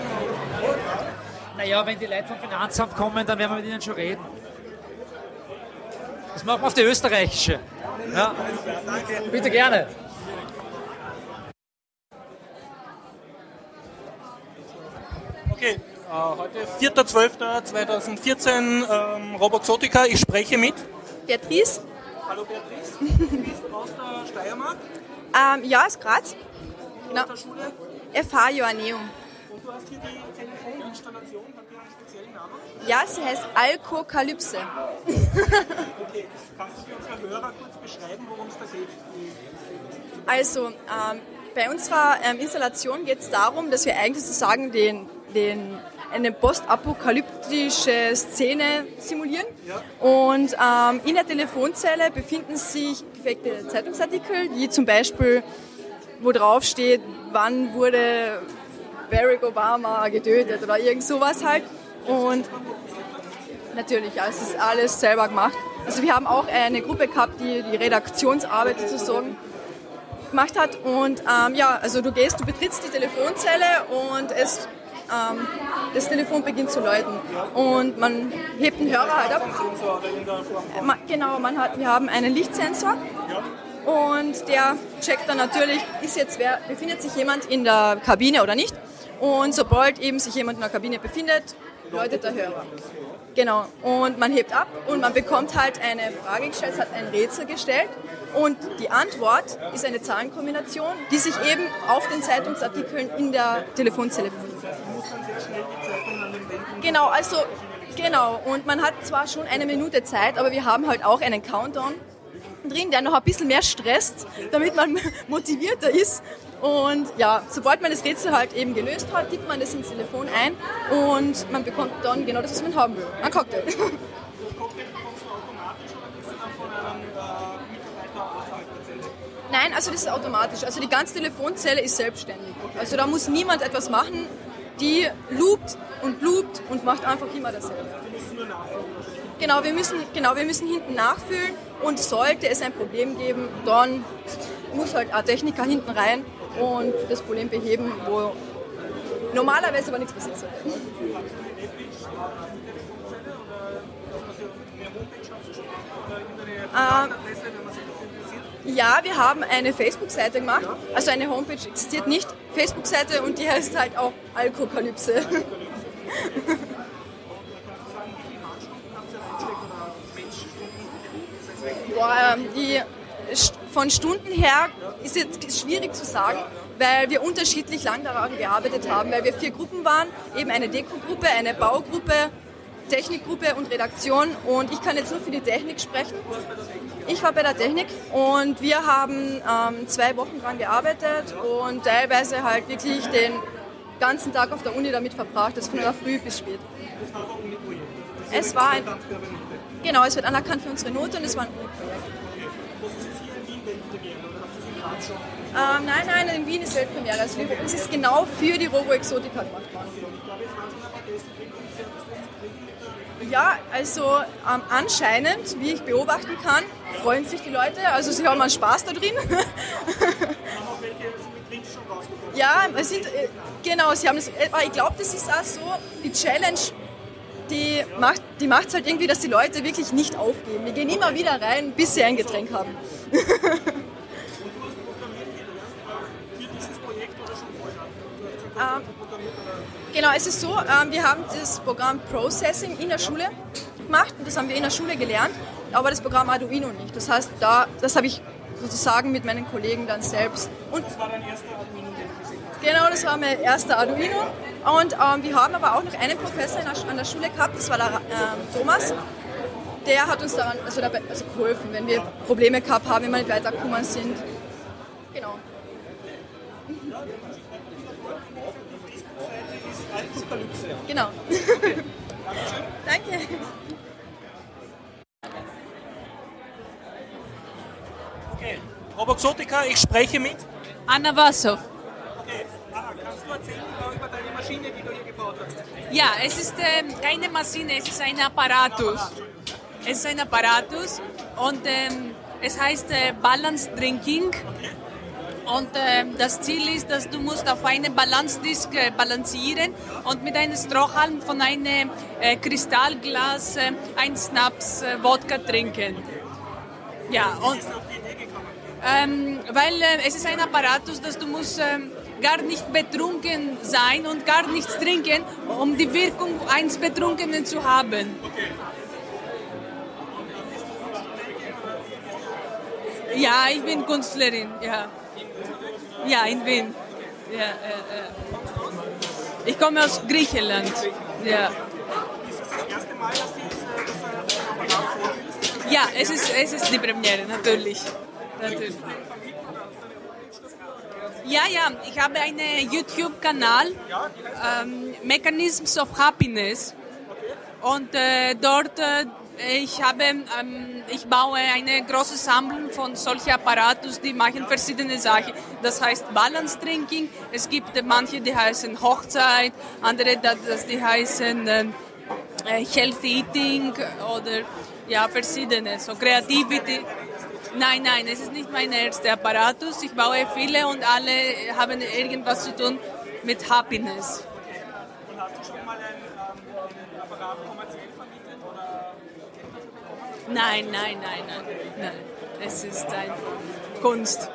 Naja, wenn die Leute vom Finanzamt kommen, dann werden wir mit ihnen schon reden. Das machen wir auf die österreichische. Ja. Bitte gerne. Okay, äh, heute 4.12.2014, ähm, Roboxotica. Ich spreche mit. Beatrice. Hallo Beatrice. Du bist aus der Steiermark, Ähm, ja, ist Graz. Genau. aus der Schule. FH Joanneum. Und du hast hier die Telefoninstallation. Speziellen Namen? Ja, sie heißt Alkokalypse. Okay, kannst du für unsere Hörer kurz beschreiben, worum es da geht? Also, ähm, bei unserer ähm, Installation geht es darum, dass wir eigentlich sozusagen den, den, eine postapokalyptische Szene simulieren. Und ähm, in der Telefonzelle befinden sich gefakte Zeitungsartikel, wie zum Beispiel, wo drauf steht, wann wurde Barack Obama getötet oder irgend sowas halt. Und natürlich, ja, es ist alles selber gemacht. Also wir haben auch eine Gruppe gehabt, die die Redaktionsarbeit sozusagen gemacht hat. Und ähm, ja, also du gehst, du betrittst die Telefonzelle und es, ähm, das Telefon beginnt zu läuten. Und man hebt den Hörer halt ab. Genau, man hat, wir haben einen Lichtsensor. Und der checkt dann natürlich, ist jetzt wer, befindet sich jemand in der Kabine oder nicht. Und sobald eben sich jemand in der Kabine befindet, läutet der Hörer. Genau. Und man hebt ab und man bekommt halt eine Frage gestellt, es hat ein Rätsel gestellt. Und die Antwort ist eine Zahlenkombination, die sich eben auf den Zeitungsartikeln in der Telefonzelle befindet. Genau, also genau. Und man hat zwar schon eine Minute Zeit, aber wir haben halt auch einen Countdown drin, der noch ein bisschen mehr stresst, damit man <laughs> motivierter ist. Und ja, sobald man das Rätsel halt eben gelöst hat, tippt man das ins Telefon ein und man bekommt dann genau das, was man haben will. Ein Cocktail. Nein, also das ist automatisch. Also die ganze Telefonzelle ist selbstständig. Also da muss niemand etwas machen. Die loopt und loopt und macht einfach immer dasselbe. Genau, wir müssen, genau, wir müssen hinten nachfüllen und sollte es ein Problem geben, dann muss halt ein Techniker hinten rein und das Problem beheben, wo normalerweise aber nichts passiert sollte. Ähm, ja, wir haben eine Facebook-Seite gemacht. Also eine Homepage existiert nicht. Facebook-Seite und die heißt halt auch Alkokalypse. Boah, ähm, die von Stunden her ist jetzt schwierig zu sagen, weil wir unterschiedlich lang daran gearbeitet haben, weil wir vier Gruppen waren, eben eine Deko-Gruppe, eine Baugruppe, Technikgruppe und Redaktion und ich kann jetzt nur für die Technik sprechen. Ich war bei der Technik und wir haben ähm, zwei Wochen daran gearbeitet und teilweise halt wirklich den ganzen Tag auf der Uni damit verbracht, das von der Früh bis spät. Es war ein, genau, es wird anerkannt für unsere Note und es war ein ähm, nein, nein, in Wien ist Weltpremiere. Also es ist genau für die Robo Exotica gemacht worden. Ja, also ähm, anscheinend, wie ich beobachten kann, freuen sich die Leute. Also sie haben einen Spaß da drin. <laughs> ja, es sind, äh, genau, sie haben das, äh, ich glaube, das ist auch so, die Challenge, die macht die halt irgendwie, dass die Leute wirklich nicht aufgeben. Die gehen immer wieder rein, bis sie ein Getränk haben. <laughs> Ähm, Genau, es ist so, ähm, wir haben das Programm Processing in der Schule gemacht und das haben wir in der Schule gelernt, aber das Programm Arduino nicht. Das heißt, da, das habe ich sozusagen mit meinen Kollegen dann selbst. Und Das war dein erster Arduino, den du gesehen hast. Genau, das war mein erster Arduino. Und ähm, wir haben aber auch noch einen Professor der, an der Schule gehabt, das war der ähm, Thomas. Der hat uns daran also dabei, also geholfen, wenn wir Probleme gehabt haben, wenn wir nicht weitergekommen sind. Genau. Genau. <laughs> Danke. Okay, Roboxotica, ich spreche mit. Anna Wassow. Okay, Anna, kannst du erzählen äh, über deine Maschine, die du hier gebaut hast? Ja, es ist ähm, keine Maschine, es ist ein Apparatus. Es ist ein Apparatus und ähm, es heißt äh, Balance Drinking. Und ähm, das Ziel ist, dass du musst auf einem Balancedisk äh, balancieren und mit einem Strohhalm von einem äh, Kristallglas äh, ein Snaps äh, Wodka trinken. Ja, und ähm, weil äh, es ist ein Apparatus, dass du musst ähm, gar nicht betrunken sein und gar nichts trinken, um die Wirkung eines Betrunkenen zu haben. Ja, ich bin Künstlerin, ja. Ja, in Wien. Ja, ja, ja. Ich komme aus Griechenland. Ja. Ja, es ist, es ist die Premiere, natürlich. natürlich. Ja, ja, ich habe einen YouTube-Kanal, ähm, Mechanisms of Happiness. Und äh, dort, äh, ich, habe, ähm, ich baue eine große Sammlung von solchen Apparatus, die machen verschiedene Sachen. Das heißt Balance Drinking. Es gibt manche, die heißen Hochzeit, andere, das, die heißen ähm, äh, Healthy Eating oder ja, verschiedene, so Creativity. Nein, nein, es ist nicht mein erster Apparatus. Ich baue viele und alle haben irgendwas zu tun mit Happiness. Und hast du schon mal einen ähm, Apparat kommerziell vermietet? Oder Nein, nein, nein, nein, nein. Es ist einfach Kunst.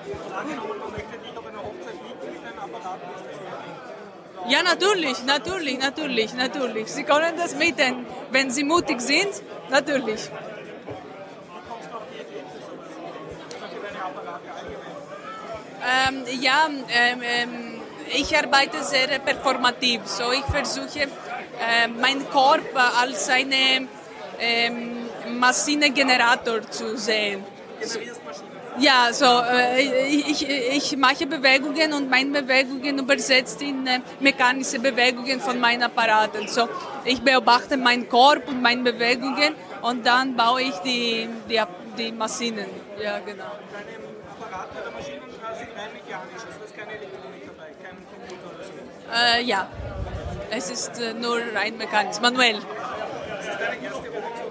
Ja, natürlich, natürlich, natürlich, natürlich. Sie können das mieten, wenn Sie mutig sind, natürlich. Ähm, ja, ähm, ähm, ich arbeite sehr performativ. So, ich versuche, äh, meinen Körper als einen ähm, Maschinengenerator zu sehen. Maschinen. Ja, so, äh, ich, ich mache Bewegungen und meine Bewegungen übersetzt in äh, mechanische Bewegungen von meinen Apparaten. So, ich beobachte meinen Körper und meine Bewegungen und dann baue ich die, die, die Maschinen. Ja, genau. Deine Apparate oder Maschinen sind rein mechanisch, also da keine Elektronik dabei, kein Computer so. Äh, ja, es ist äh, nur rein mechanisch, manuell. Das ist deine erste Roboxotika?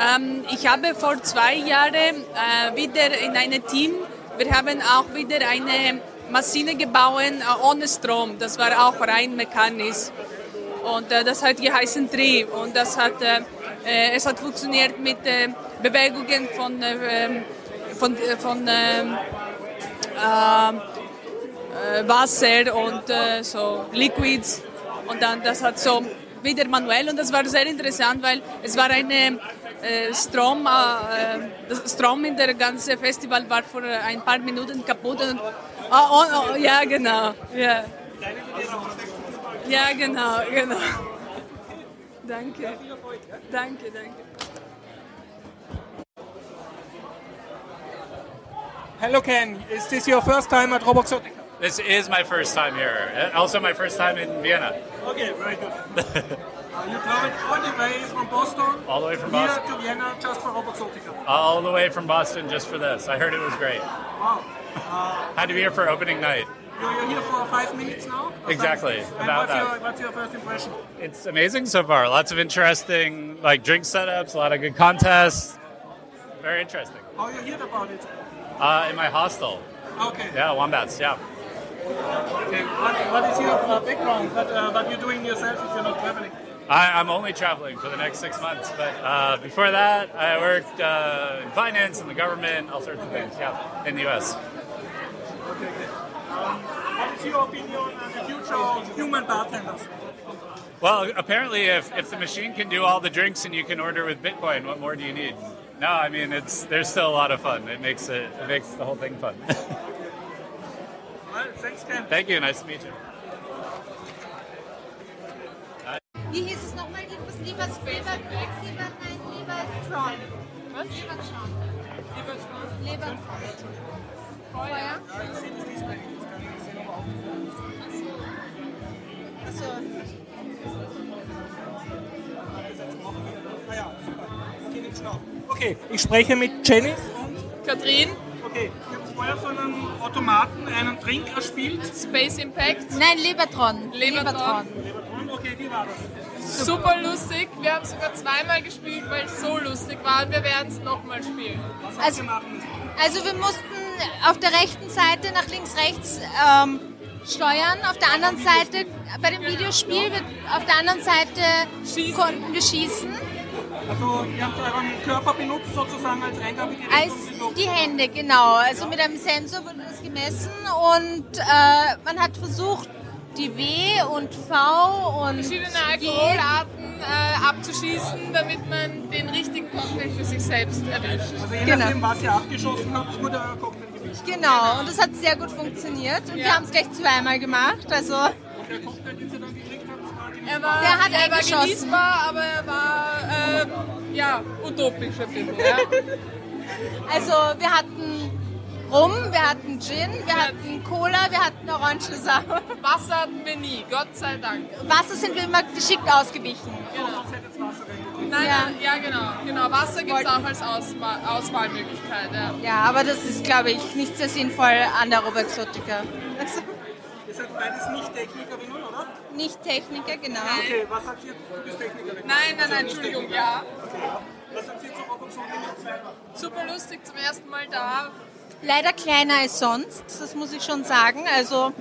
Ähm, ich habe vor zwei Jahren äh, wieder in einem Team, wir haben auch wieder eine Maschine gebaut äh, ohne Strom. Das war auch rein mechanisch. Und äh, das hat geheißen Tri. Und das hat, äh, äh, es hat funktioniert mit äh, Bewegungen von, äh, ähm, von, von ähm, äh, Wasser und so Liquids. Und dann das hat so wieder manuell und das war sehr interessant, weil es war eine äh, Strom, äh, Strom in der ganzen Festival war vor ein paar Minuten kaputt und oh, oh, oh, ja genau, ja. Ja genau, genau. <laughs> Danke. Danke, danke. Hello Ken, is this your first time at Roboxotica? This is my first time here. and Also, my first time in Vienna. Okay, very good. <laughs> uh, you traveled all the way from Boston, All the way from here Boston. to Vienna just for Roboxotica. All the way from Boston just for this. I heard it was great. Wow. Uh, Had to be here for opening night. you're, here for five minutes now? Exactly, something? About what's that. Your, what's your first impression? It's amazing so far. Lots of interesting like drink setups, a lot of good contests. Very interesting. How you heard about it? Uh, in my hostel. Okay. Yeah, Wombats. Yeah. okay. What, what is your uh, background? What, uh, what you're doing yourself if you're not traveling? I, I'm only traveling for the next six months, but uh, before that, I worked uh, in finance, and the government, all sorts of things. Yeah, in the U.S. Okay. Um, what is your opinion on the future of human bartenders? Well, apparently, if, if the machine can do all the drinks and you can order with Bitcoin, what more do you need? No, I mean it's there's still a lot of fun. It makes it it makes the whole thing fun. <laughs> Well, thanks, Ken. Thank you. Nice to meet you. Wie hieß es nochmal? Irgendwas lieber, lieber, lieber, nein, lieber Tron. Was? Lieber Tron. Lieber Tron? Lieber Feuer. Achso. Ah ja, super. Okay, nimm Schnaufen. Okay, ich spreche mit Jenny. Katrin, Okay, ich habe vorher von einem Automaten einen Drink erspielt. Space Impact, Nein, Lebertron. Lebertron. Und okay, wie war das? Super lustig. Wir haben sogar zweimal gespielt, weil es so lustig war und wir werden es nochmal spielen. Was habt Also- ihr machen müssen? Also wir mussten auf der rechten Seite nach links, rechts ähm, steuern. Auf der anderen Seite, bei dem Videospiel, wird auf der anderen Seite Schießen. konnten wir schießen. Also ihr habt euren Körper benutzt sozusagen als Eingabegerät. Als die Hände, genau. Also mit einem Sensor wurde das gemessen und äh, man hat versucht, die W und V und verschiedene Alkoholarten äh, abzuschießen, damit man den richtigen Cocktail für sich selbst erwischt. Also je Genau. nachdem, was ihr abgeschossen habt, wurde euer Cocktail gemischt. Genau, und das hat sehr gut funktioniert. Und wir haben es gleich zweimal gemacht. Also Und der Cocktail, den ihr dann gekriegt habt, war Er war, Der hat er war genießbar, aber er war ähm, ja, utopisch ein bisschen. Ja. <laughs> Also wir hatten Rum, wir hatten Gin, wir hatten Cola, wir hatten Orangensaft. Wasser hatten wir nie, Gott sei Dank. Wasser sind wir immer geschickt ausgewichen. Nein, Ja. ja genau. genau. Wasser gibt es auch als Auswahl, Auswahlmöglichkeit. Ja. Ja, aber das ist, glaube ich, nicht sehr sinnvoll an der. Also, Ihr seid beides nicht Technikerinnen, oder? nicht Techniker, genau. Okay, was sagt ihr? Du bist Technikerin. Nein, nein, nein, Entschuldigung, Techniker. ja. Was sagt ihr zu Robinson Super lustig, zum ersten Mal da. Leider kleiner als sonst, das muss ich schon sagen. Also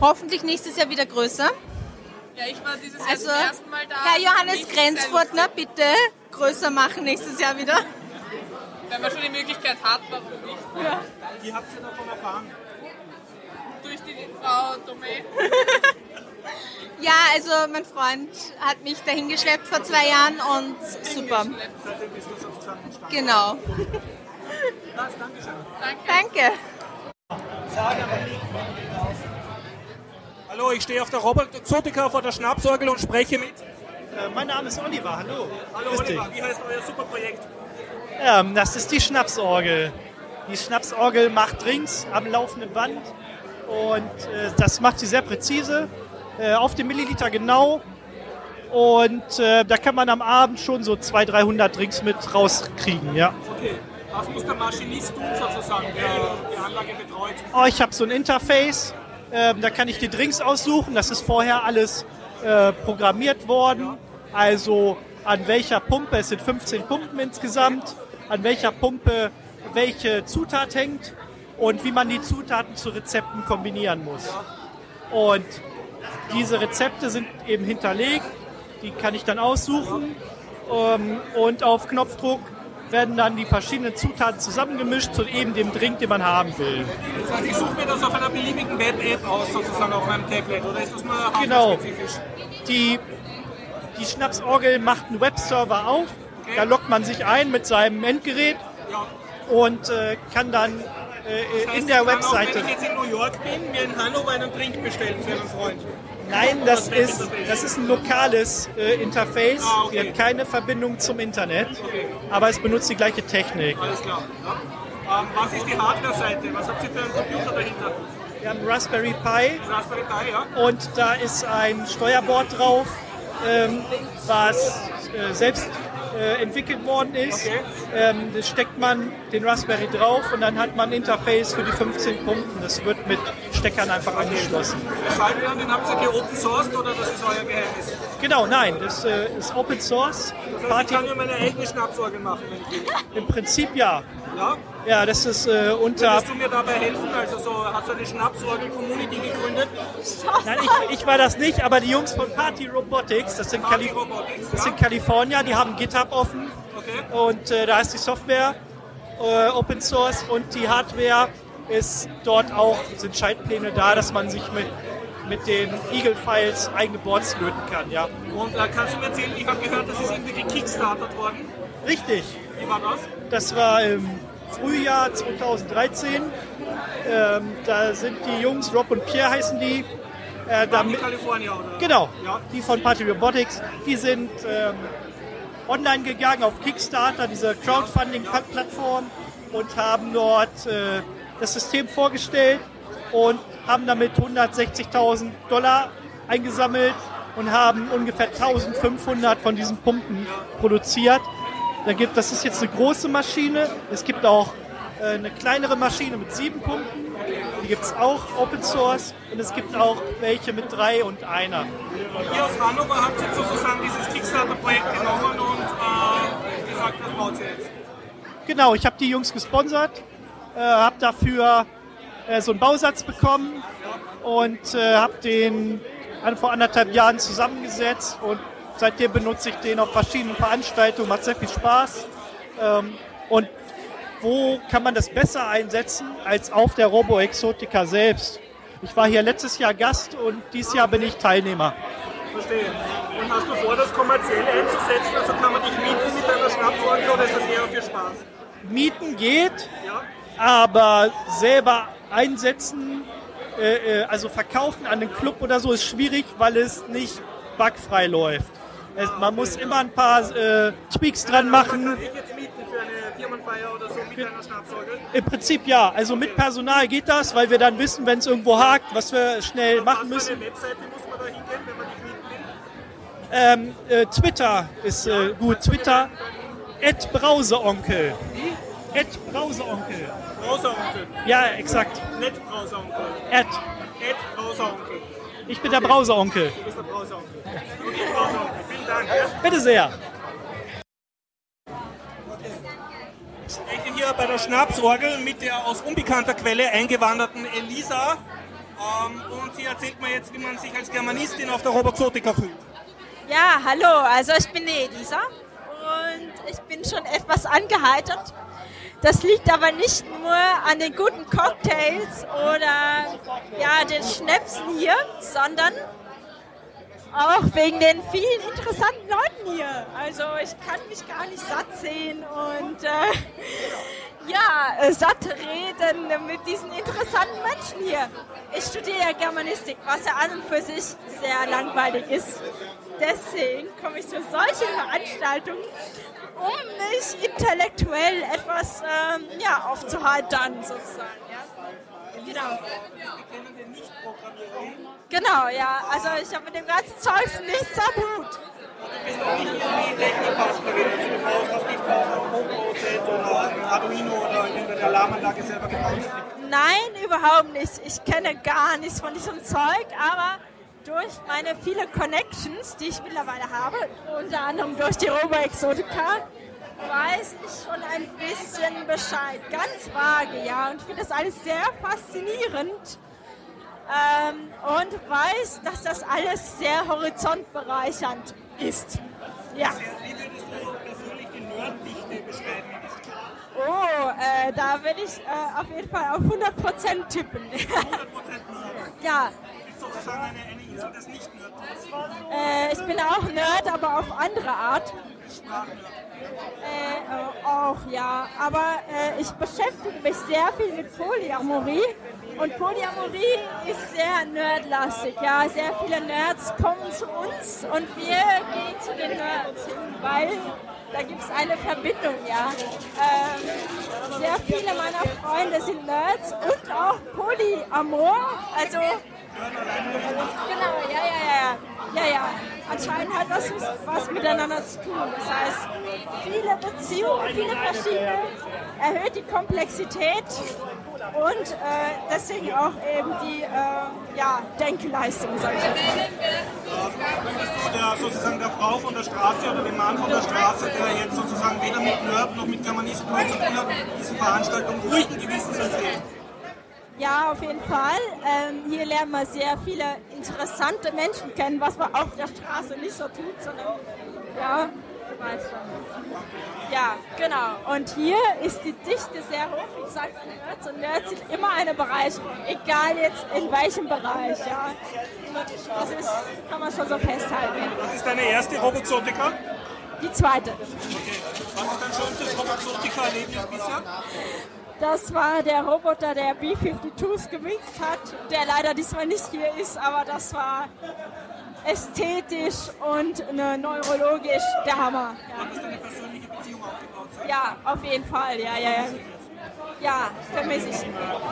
hoffentlich nächstes Jahr wieder größer. Ja, ich war dieses Jahr Also, zum ersten Mal da. Herr Johannes Grenzfurtner, bitte größer machen nächstes Jahr wieder. Wenn man schon die Möglichkeit hat, warum nicht? Wie habt ihr davon erfahren? Durch die Frau Tomé. <laughs> Ja, also mein Freund hat mich dahin geschleppt vor zwei Jahren und super. Seitdem bist du sozusagen am Start. Genau. Das, Dankeschön. Danke. Hallo, ich stehe auf der Robert Exotica vor der Schnapsorgel und spreche mit. Äh, Mein Name ist Oliver, hallo. Hallo Grüß dich. Oliver, wie heißt euer Superprojekt? Ähm, das ist die Schnapsorgel. Die Schnapsorgel macht Drinks am laufenden Band und äh, das macht sie sehr präzise, äh, auf den Milliliter genau. Und äh, da kann man am Abend schon so 200, 300 Drinks mit rauskriegen, ja. Okay, was muss der Maschinist tun sozusagen, der die Anlage betreut? Oh, ich habe so ein Interface, ähm, da kann ich die Drinks aussuchen. Das ist vorher alles äh, programmiert worden. Also an welcher Pumpe, es sind 15 Pumpen insgesamt, an welcher Pumpe welche Zutat hängt und wie man die Zutaten zu Rezepten kombinieren muss. Und diese Rezepte sind eben hinterlegt, die kann ich dann aussuchen ähm, und auf Knopfdruck werden dann die verschiedenen Zutaten zusammengemischt zu eben dem Drink, den man haben will. Das heißt, ich suche mir das auf einer beliebigen Web-App aus, sozusagen auf meinem Tablet, oder ist das nur Genau. spezifisch? Die, die Schnapsorgel macht einen Webserver auf, da loggt man sich ein mit seinem Endgerät Ja. und äh, kann dann äh, Das heißt, in der Webseite. Auch, wenn ich jetzt in New York bin, mir in Hannover einen Drink bestellen für einen Freund. Nein, das ist, das ist ein lokales äh, Interface. Ah, okay. Die hat keine Verbindung zum Internet, aber es benutzt die gleiche Technik. Alles klar. Ja. Ähm, was ist die Hardware-Seite? Was habt ihr für einen Computer dahinter? Wir haben Raspberry Pi Raspberry Pi, ja? und da ist ein Steuerboard drauf, ähm, was äh, selbst äh, entwickelt worden ist. Okay. Ähm, das steckt man den Raspberry drauf und dann hat man ein Interface für die 15 Pumpen. Das wird mit Steckern einfach angeschlossen. Der Schaltplan, den habt ihr hier open sourced oder das ist euer Geheimnis? Genau, nein, das äh, ist Open Source. Das heißt, ich kann mir meine eigene Schnapsorgel machen, im Prinzip ja. Ja? Ja, das ist äh, unter. Würdest du mir dabei helfen? Also so, hast du eine Schnapsorgel-Community gegründet? Nein, ich, ich war das nicht, aber die Jungs von Party Robotics, das sind, Party Kali Robotics, das ja? sind Kalifornier, die haben GitHub offen Okay. und äh, da ist die Software äh, Open Source und die Hardware ist dort auch, sind Schaltpläne da, dass man sich mit, mit den Eagle-Files eigene Boards löten kann, ja. Und äh, kannst du mir erzählen, ich habe gehört, das ist irgendwie gekickstartet worden. Richtig, Wie war das? das war im Frühjahr 2013. Ähm, da sind die Jungs, Rob und Pierre heißen die, äh, da Waren die mit, Kalifornier, oder? Genau, Ja. die von Party Robotics, die sind ähm, online gegangen auf Kickstarter, diese Crowdfunding-Plattform und haben dort äh, das System vorgestellt und haben damit 160.000 Dollar eingesammelt und haben ungefähr 1500 von diesen Pumpen produziert. Da gibt, das ist jetzt eine große Maschine. Es gibt auch äh, eine kleinere Maschine mit sieben Pumpen. Die gibt es auch Open Source. Und es gibt auch welche mit drei und einer. Ihr aus Hannover habt jetzt sozusagen dieses Kickstarter-Projekt genommen und äh, gesagt, das baut ihr jetzt. Genau, ich habe die Jungs gesponsert, äh, habe dafür äh, so einen Bausatz bekommen und äh, habe den vor anderthalb Jahren zusammengesetzt und seitdem benutze ich den auf verschiedenen Veranstaltungen, macht sehr viel Spaß. Ähm, und wo kann man das besser einsetzen als auf der Robo Exotica selbst? Ich war hier letztes Jahr Gast und dieses Jahr bin ich Teilnehmer. Verstehe. Und hast du vor, das kommerziell einzusetzen? Also kann man dich mieten mit deiner Schnapsorgel oder ist das eher für Spaß? Mieten geht, Ja? aber selber einsetzen, äh, äh, also verkaufen an den Club oder so, ist schwierig, weil es nicht bugfrei läuft. Es, man muss immer ein paar äh, Tweaks dran machen. Im Prinzip ja. Also mit Personal geht das, weil wir dann wissen, wenn es irgendwo hakt, was wir schnell machen müssen. Ähm, äh, Twitter ist äh, gut. Twitter. At Browseronkel. At Browseronkel. Browseronkel. Ja, exakt. Nicht Browseronkel. At. Ed Browseronkel. Ich bin der Browseronkel. Du bist der Browseronkel. Bitte sehr. Ich spreche hier bei der Schnapsorgel mit der aus unbekannter Quelle eingewanderten Elisa. Ähm, und sie erzählt mir jetzt, wie man sich als Germanistin auf der Roboxotica fühlt. Ja, hallo, also ich bin die Elisa und ich bin schon etwas angeheitert. Das liegt aber nicht nur an den guten Cocktails oder ja, den Schnäpsen hier, sondern auch wegen den vielen interessanten Leuten hier. Also ich kann mich gar nicht satt sehen und äh, <laughs> ja, äh, satt reden mit diesen interessanten Menschen hier. Ich studiere ja Germanistik, was ja an und für sich sehr langweilig ist. Deswegen komme ich zu solchen Veranstaltungen, um mich intellektuell etwas ähm, ja, aufzuhalten, sozusagen. Ja. Genau. Genau, ja. Also ich habe mit dem ganzen Zeugs nichts am Hut. Du brauchst nicht auf Robo-Set oder Arduino oder in der Alarmanlage selber gebaut. Nein, überhaupt nicht. Ich kenne gar nichts von diesem Zeug, aber durch meine vielen Connections, die ich mittlerweile habe, unter anderem durch die Robo Exotica, weiß ich schon ein bisschen Bescheid. Ganz vage, ja. Und finde das alles sehr faszinierend. Ähm, und weiß, dass das alles sehr horizontbereichernd ist. Ja. Wie würdest du persönlich die Nerddichte beschreiben? Oh, äh, da würde ich äh, auf jeden Fall auf 100% tippen. 100% <laughs> ja, ist sozusagen eine, eine Insel des Nicht-Nerds. äh, ich bin auch Nerd, aber auf andere Art. Äh, äh, auch, ja. Aber äh, ich beschäftige mich sehr viel mit Polyamorie. Und Polyamorie ist sehr nerdlastig, ja. Sehr viele Nerds kommen zu uns und wir gehen zu den Nerds weil da gibt es eine Verbindung, ja. Ähm, sehr viele meiner Freunde sind Nerds und auch Polyamor, also Genau, ja, ja, ja, ja, ja, ja. Anscheinend hat das was miteinander zu tun. Das heißt, viele Beziehungen, viele verschiedene, erhöht die Komplexität und äh, deswegen auch eben die äh, ja, Denkleistung, sag ich jetzt mal. Würdest du der, sozusagen der Frau von der Straße oder dem Mann von der Straße, der jetzt sozusagen weder mit Nerd noch mit Germanisten was zu tun hat, diese Veranstaltung ruhigen Gewissens empfehlen? Ja, auf jeden Fall. Ähm, hier lernt man sehr viele interessante Menschen kennen, was man auf der Straße nicht so tut, sondern ja. Ja, genau. Und hier ist die Dichte sehr hoch, wie gesagt, an Nerds. Und Nerds sind immer eine Bereicherung, egal jetzt in welchem Bereich. Ja. Das ist, kann man schon so festhalten. Was ist deine erste Roboxotica? Die zweite. Okay. Was ist dein schönstes Roboxotica-Erlebnis bisher? Das war der Roboter, der B-52s gemixt hat, der leider diesmal nicht hier ist, aber das war ästhetisch und ne, neurologisch der Hammer. Hat das deine persönliche Beziehung aufgebaut? Ja. ja, auf jeden Fall, ja, ja, ja. Ja, vermisse ich.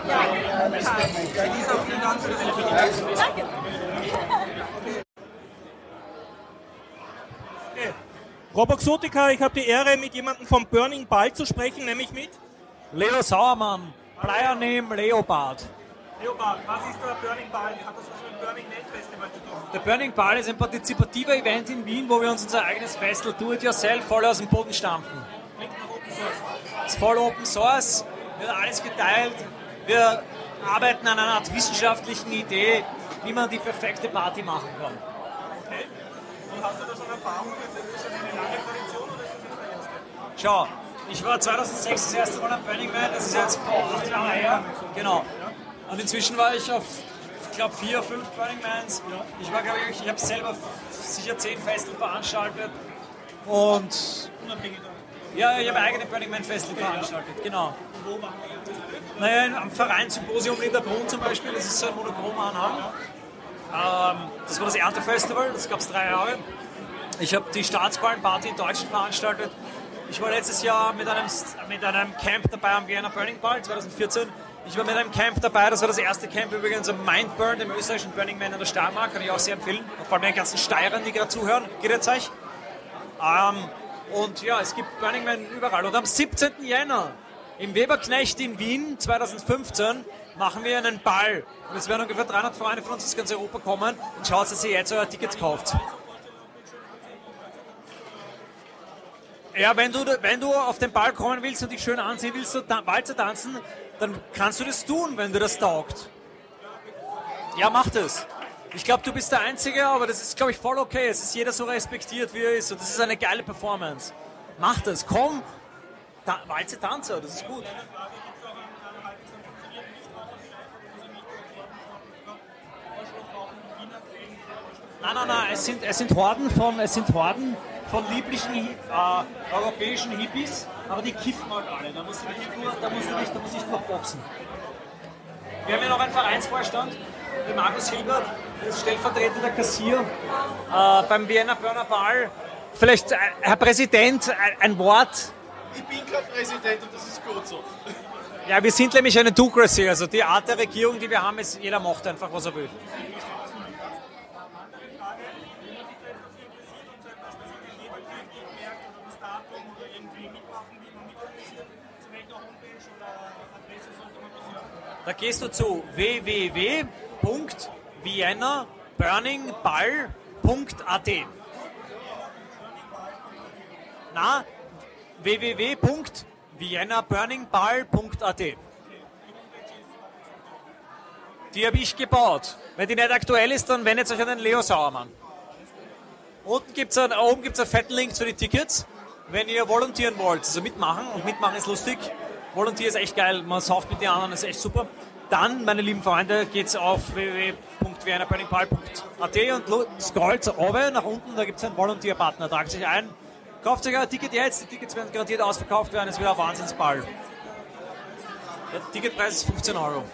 Ja, total. Vielen Dank für das Interview. Danke. Okay. Roboxotica, ich habe die Ehre, mit jemandem vom Burning Ball zu sprechen, nämlich mit Leo Sauermann, Player Name Leopard. Leopard. Was ist der Burning Ball? Hat das was Burning Net Festival zu tun? Der Burning Ball ist ein partizipativer Event in Wien, wo wir uns unser eigenes Festival Do-It-Yourself voll aus dem Boden stampfen. Es ist voll Open Source, wird alles geteilt. Wir arbeiten an einer Art wissenschaftlichen Idee, wie man die perfekte Party machen kann. Und hast du da schon Erfahrung? Ist das eine lange Tradition oder ist das jetzt der erste? Schau, ich war 2006 das erste Mal am Burning Man, das ist jetzt boah, acht Jahre her. Genau. Und inzwischen war ich auf, glaube, vier, fünf Burning Mans. Ich war, glaube ich, ich habe selber sicher zehn Festival veranstaltet. Und. Unabhängig. Ja, ich habe eigene Burning Man Festival veranstaltet, genau. Naja, am Verein Symposium Linderbrunn zum Beispiel, das ist so ein monochromer Anhang. Ähm, das war das Erntefestival, das gab es drei Jahre. Ich habe die Staatsballenparty in Deutschland veranstaltet. Ich war letztes Jahr mit einem, mit einem Camp dabei am Vienna Burning Ball 2014. Ich war mit einem Camp dabei, das war das erste Camp übrigens am Mindburn, dem österreichischen Burning Man in der Steiermark, kann ich auch sehr empfehlen. Vor allem den ganzen Steirern, die gerade zuhören, geht jetzt euch. Ähm, und ja, es gibt Burning Man überall. Und am 17. Jänner im Weberknecht in Wien 2015 machen wir einen Ball. Und es werden ungefähr 300 Freunde von uns aus ganz Europa kommen. Und schaut, dass ihr jetzt euer Tickets kauft. Ja, wenn du, wenn du auf den Ball kommen willst und dich schön ansehen willst und da, Walzer tanzen, dann kannst du das tun, wenn du das taugt. Ja, mach das. Ich glaube, du bist der Einzige, aber das ist, glaube ich, voll okay. Es ist jeder so respektiert, wie er ist. Und das ist eine geile Performance. Mach das, komm. Ta Walze Tanzer, das ist gut. Nein, nein, nein, es sind, es sind Horden von, es sind Horden von lieblichen äh, europäischen Hippies, aber die kiffen halt alle. Da musst du nicht, nur, da musst du nicht, da musst du nicht durchboxen. Wir haben ja noch einen Vereinsvorstand, den Markus Hilbert, der ist stellvertretender Kassier äh, beim Vienna Burner Ball. Vielleicht, äh, Herr Präsident, ein, ein Wort. Ich bin kein Präsident und das ist gut so. Ja, wir sind nämlich eine Ducracy, also die Art der Regierung, die wir haben, ist, jeder macht einfach, was er will. Da gehst du zu www.viennaburningball.at. Na, www.viennaburningball.at. Die habe ich gebaut. Wenn die nicht aktuell ist, dann wendet euch an den Leo Sauermann. Unten gibt's einen, oben gibt es einen fetten Link zu den Tickets, wenn ihr volontieren wollt. Also mitmachen und mitmachen ist lustig. Volontier ist echt geil, man sauft mit den anderen, ist echt super. Dann, meine lieben Freunde, geht's auf www.viennaburningpal.at und scrollt runter nach unten, da gibt es einen Volunteer-Partner, tragt sich ein, kauft euch ein Ticket jetzt, die Tickets werden garantiert ausverkauft werden, es wird ein Wahnsinnsball. Der Ticketpreis ist 15 Euro.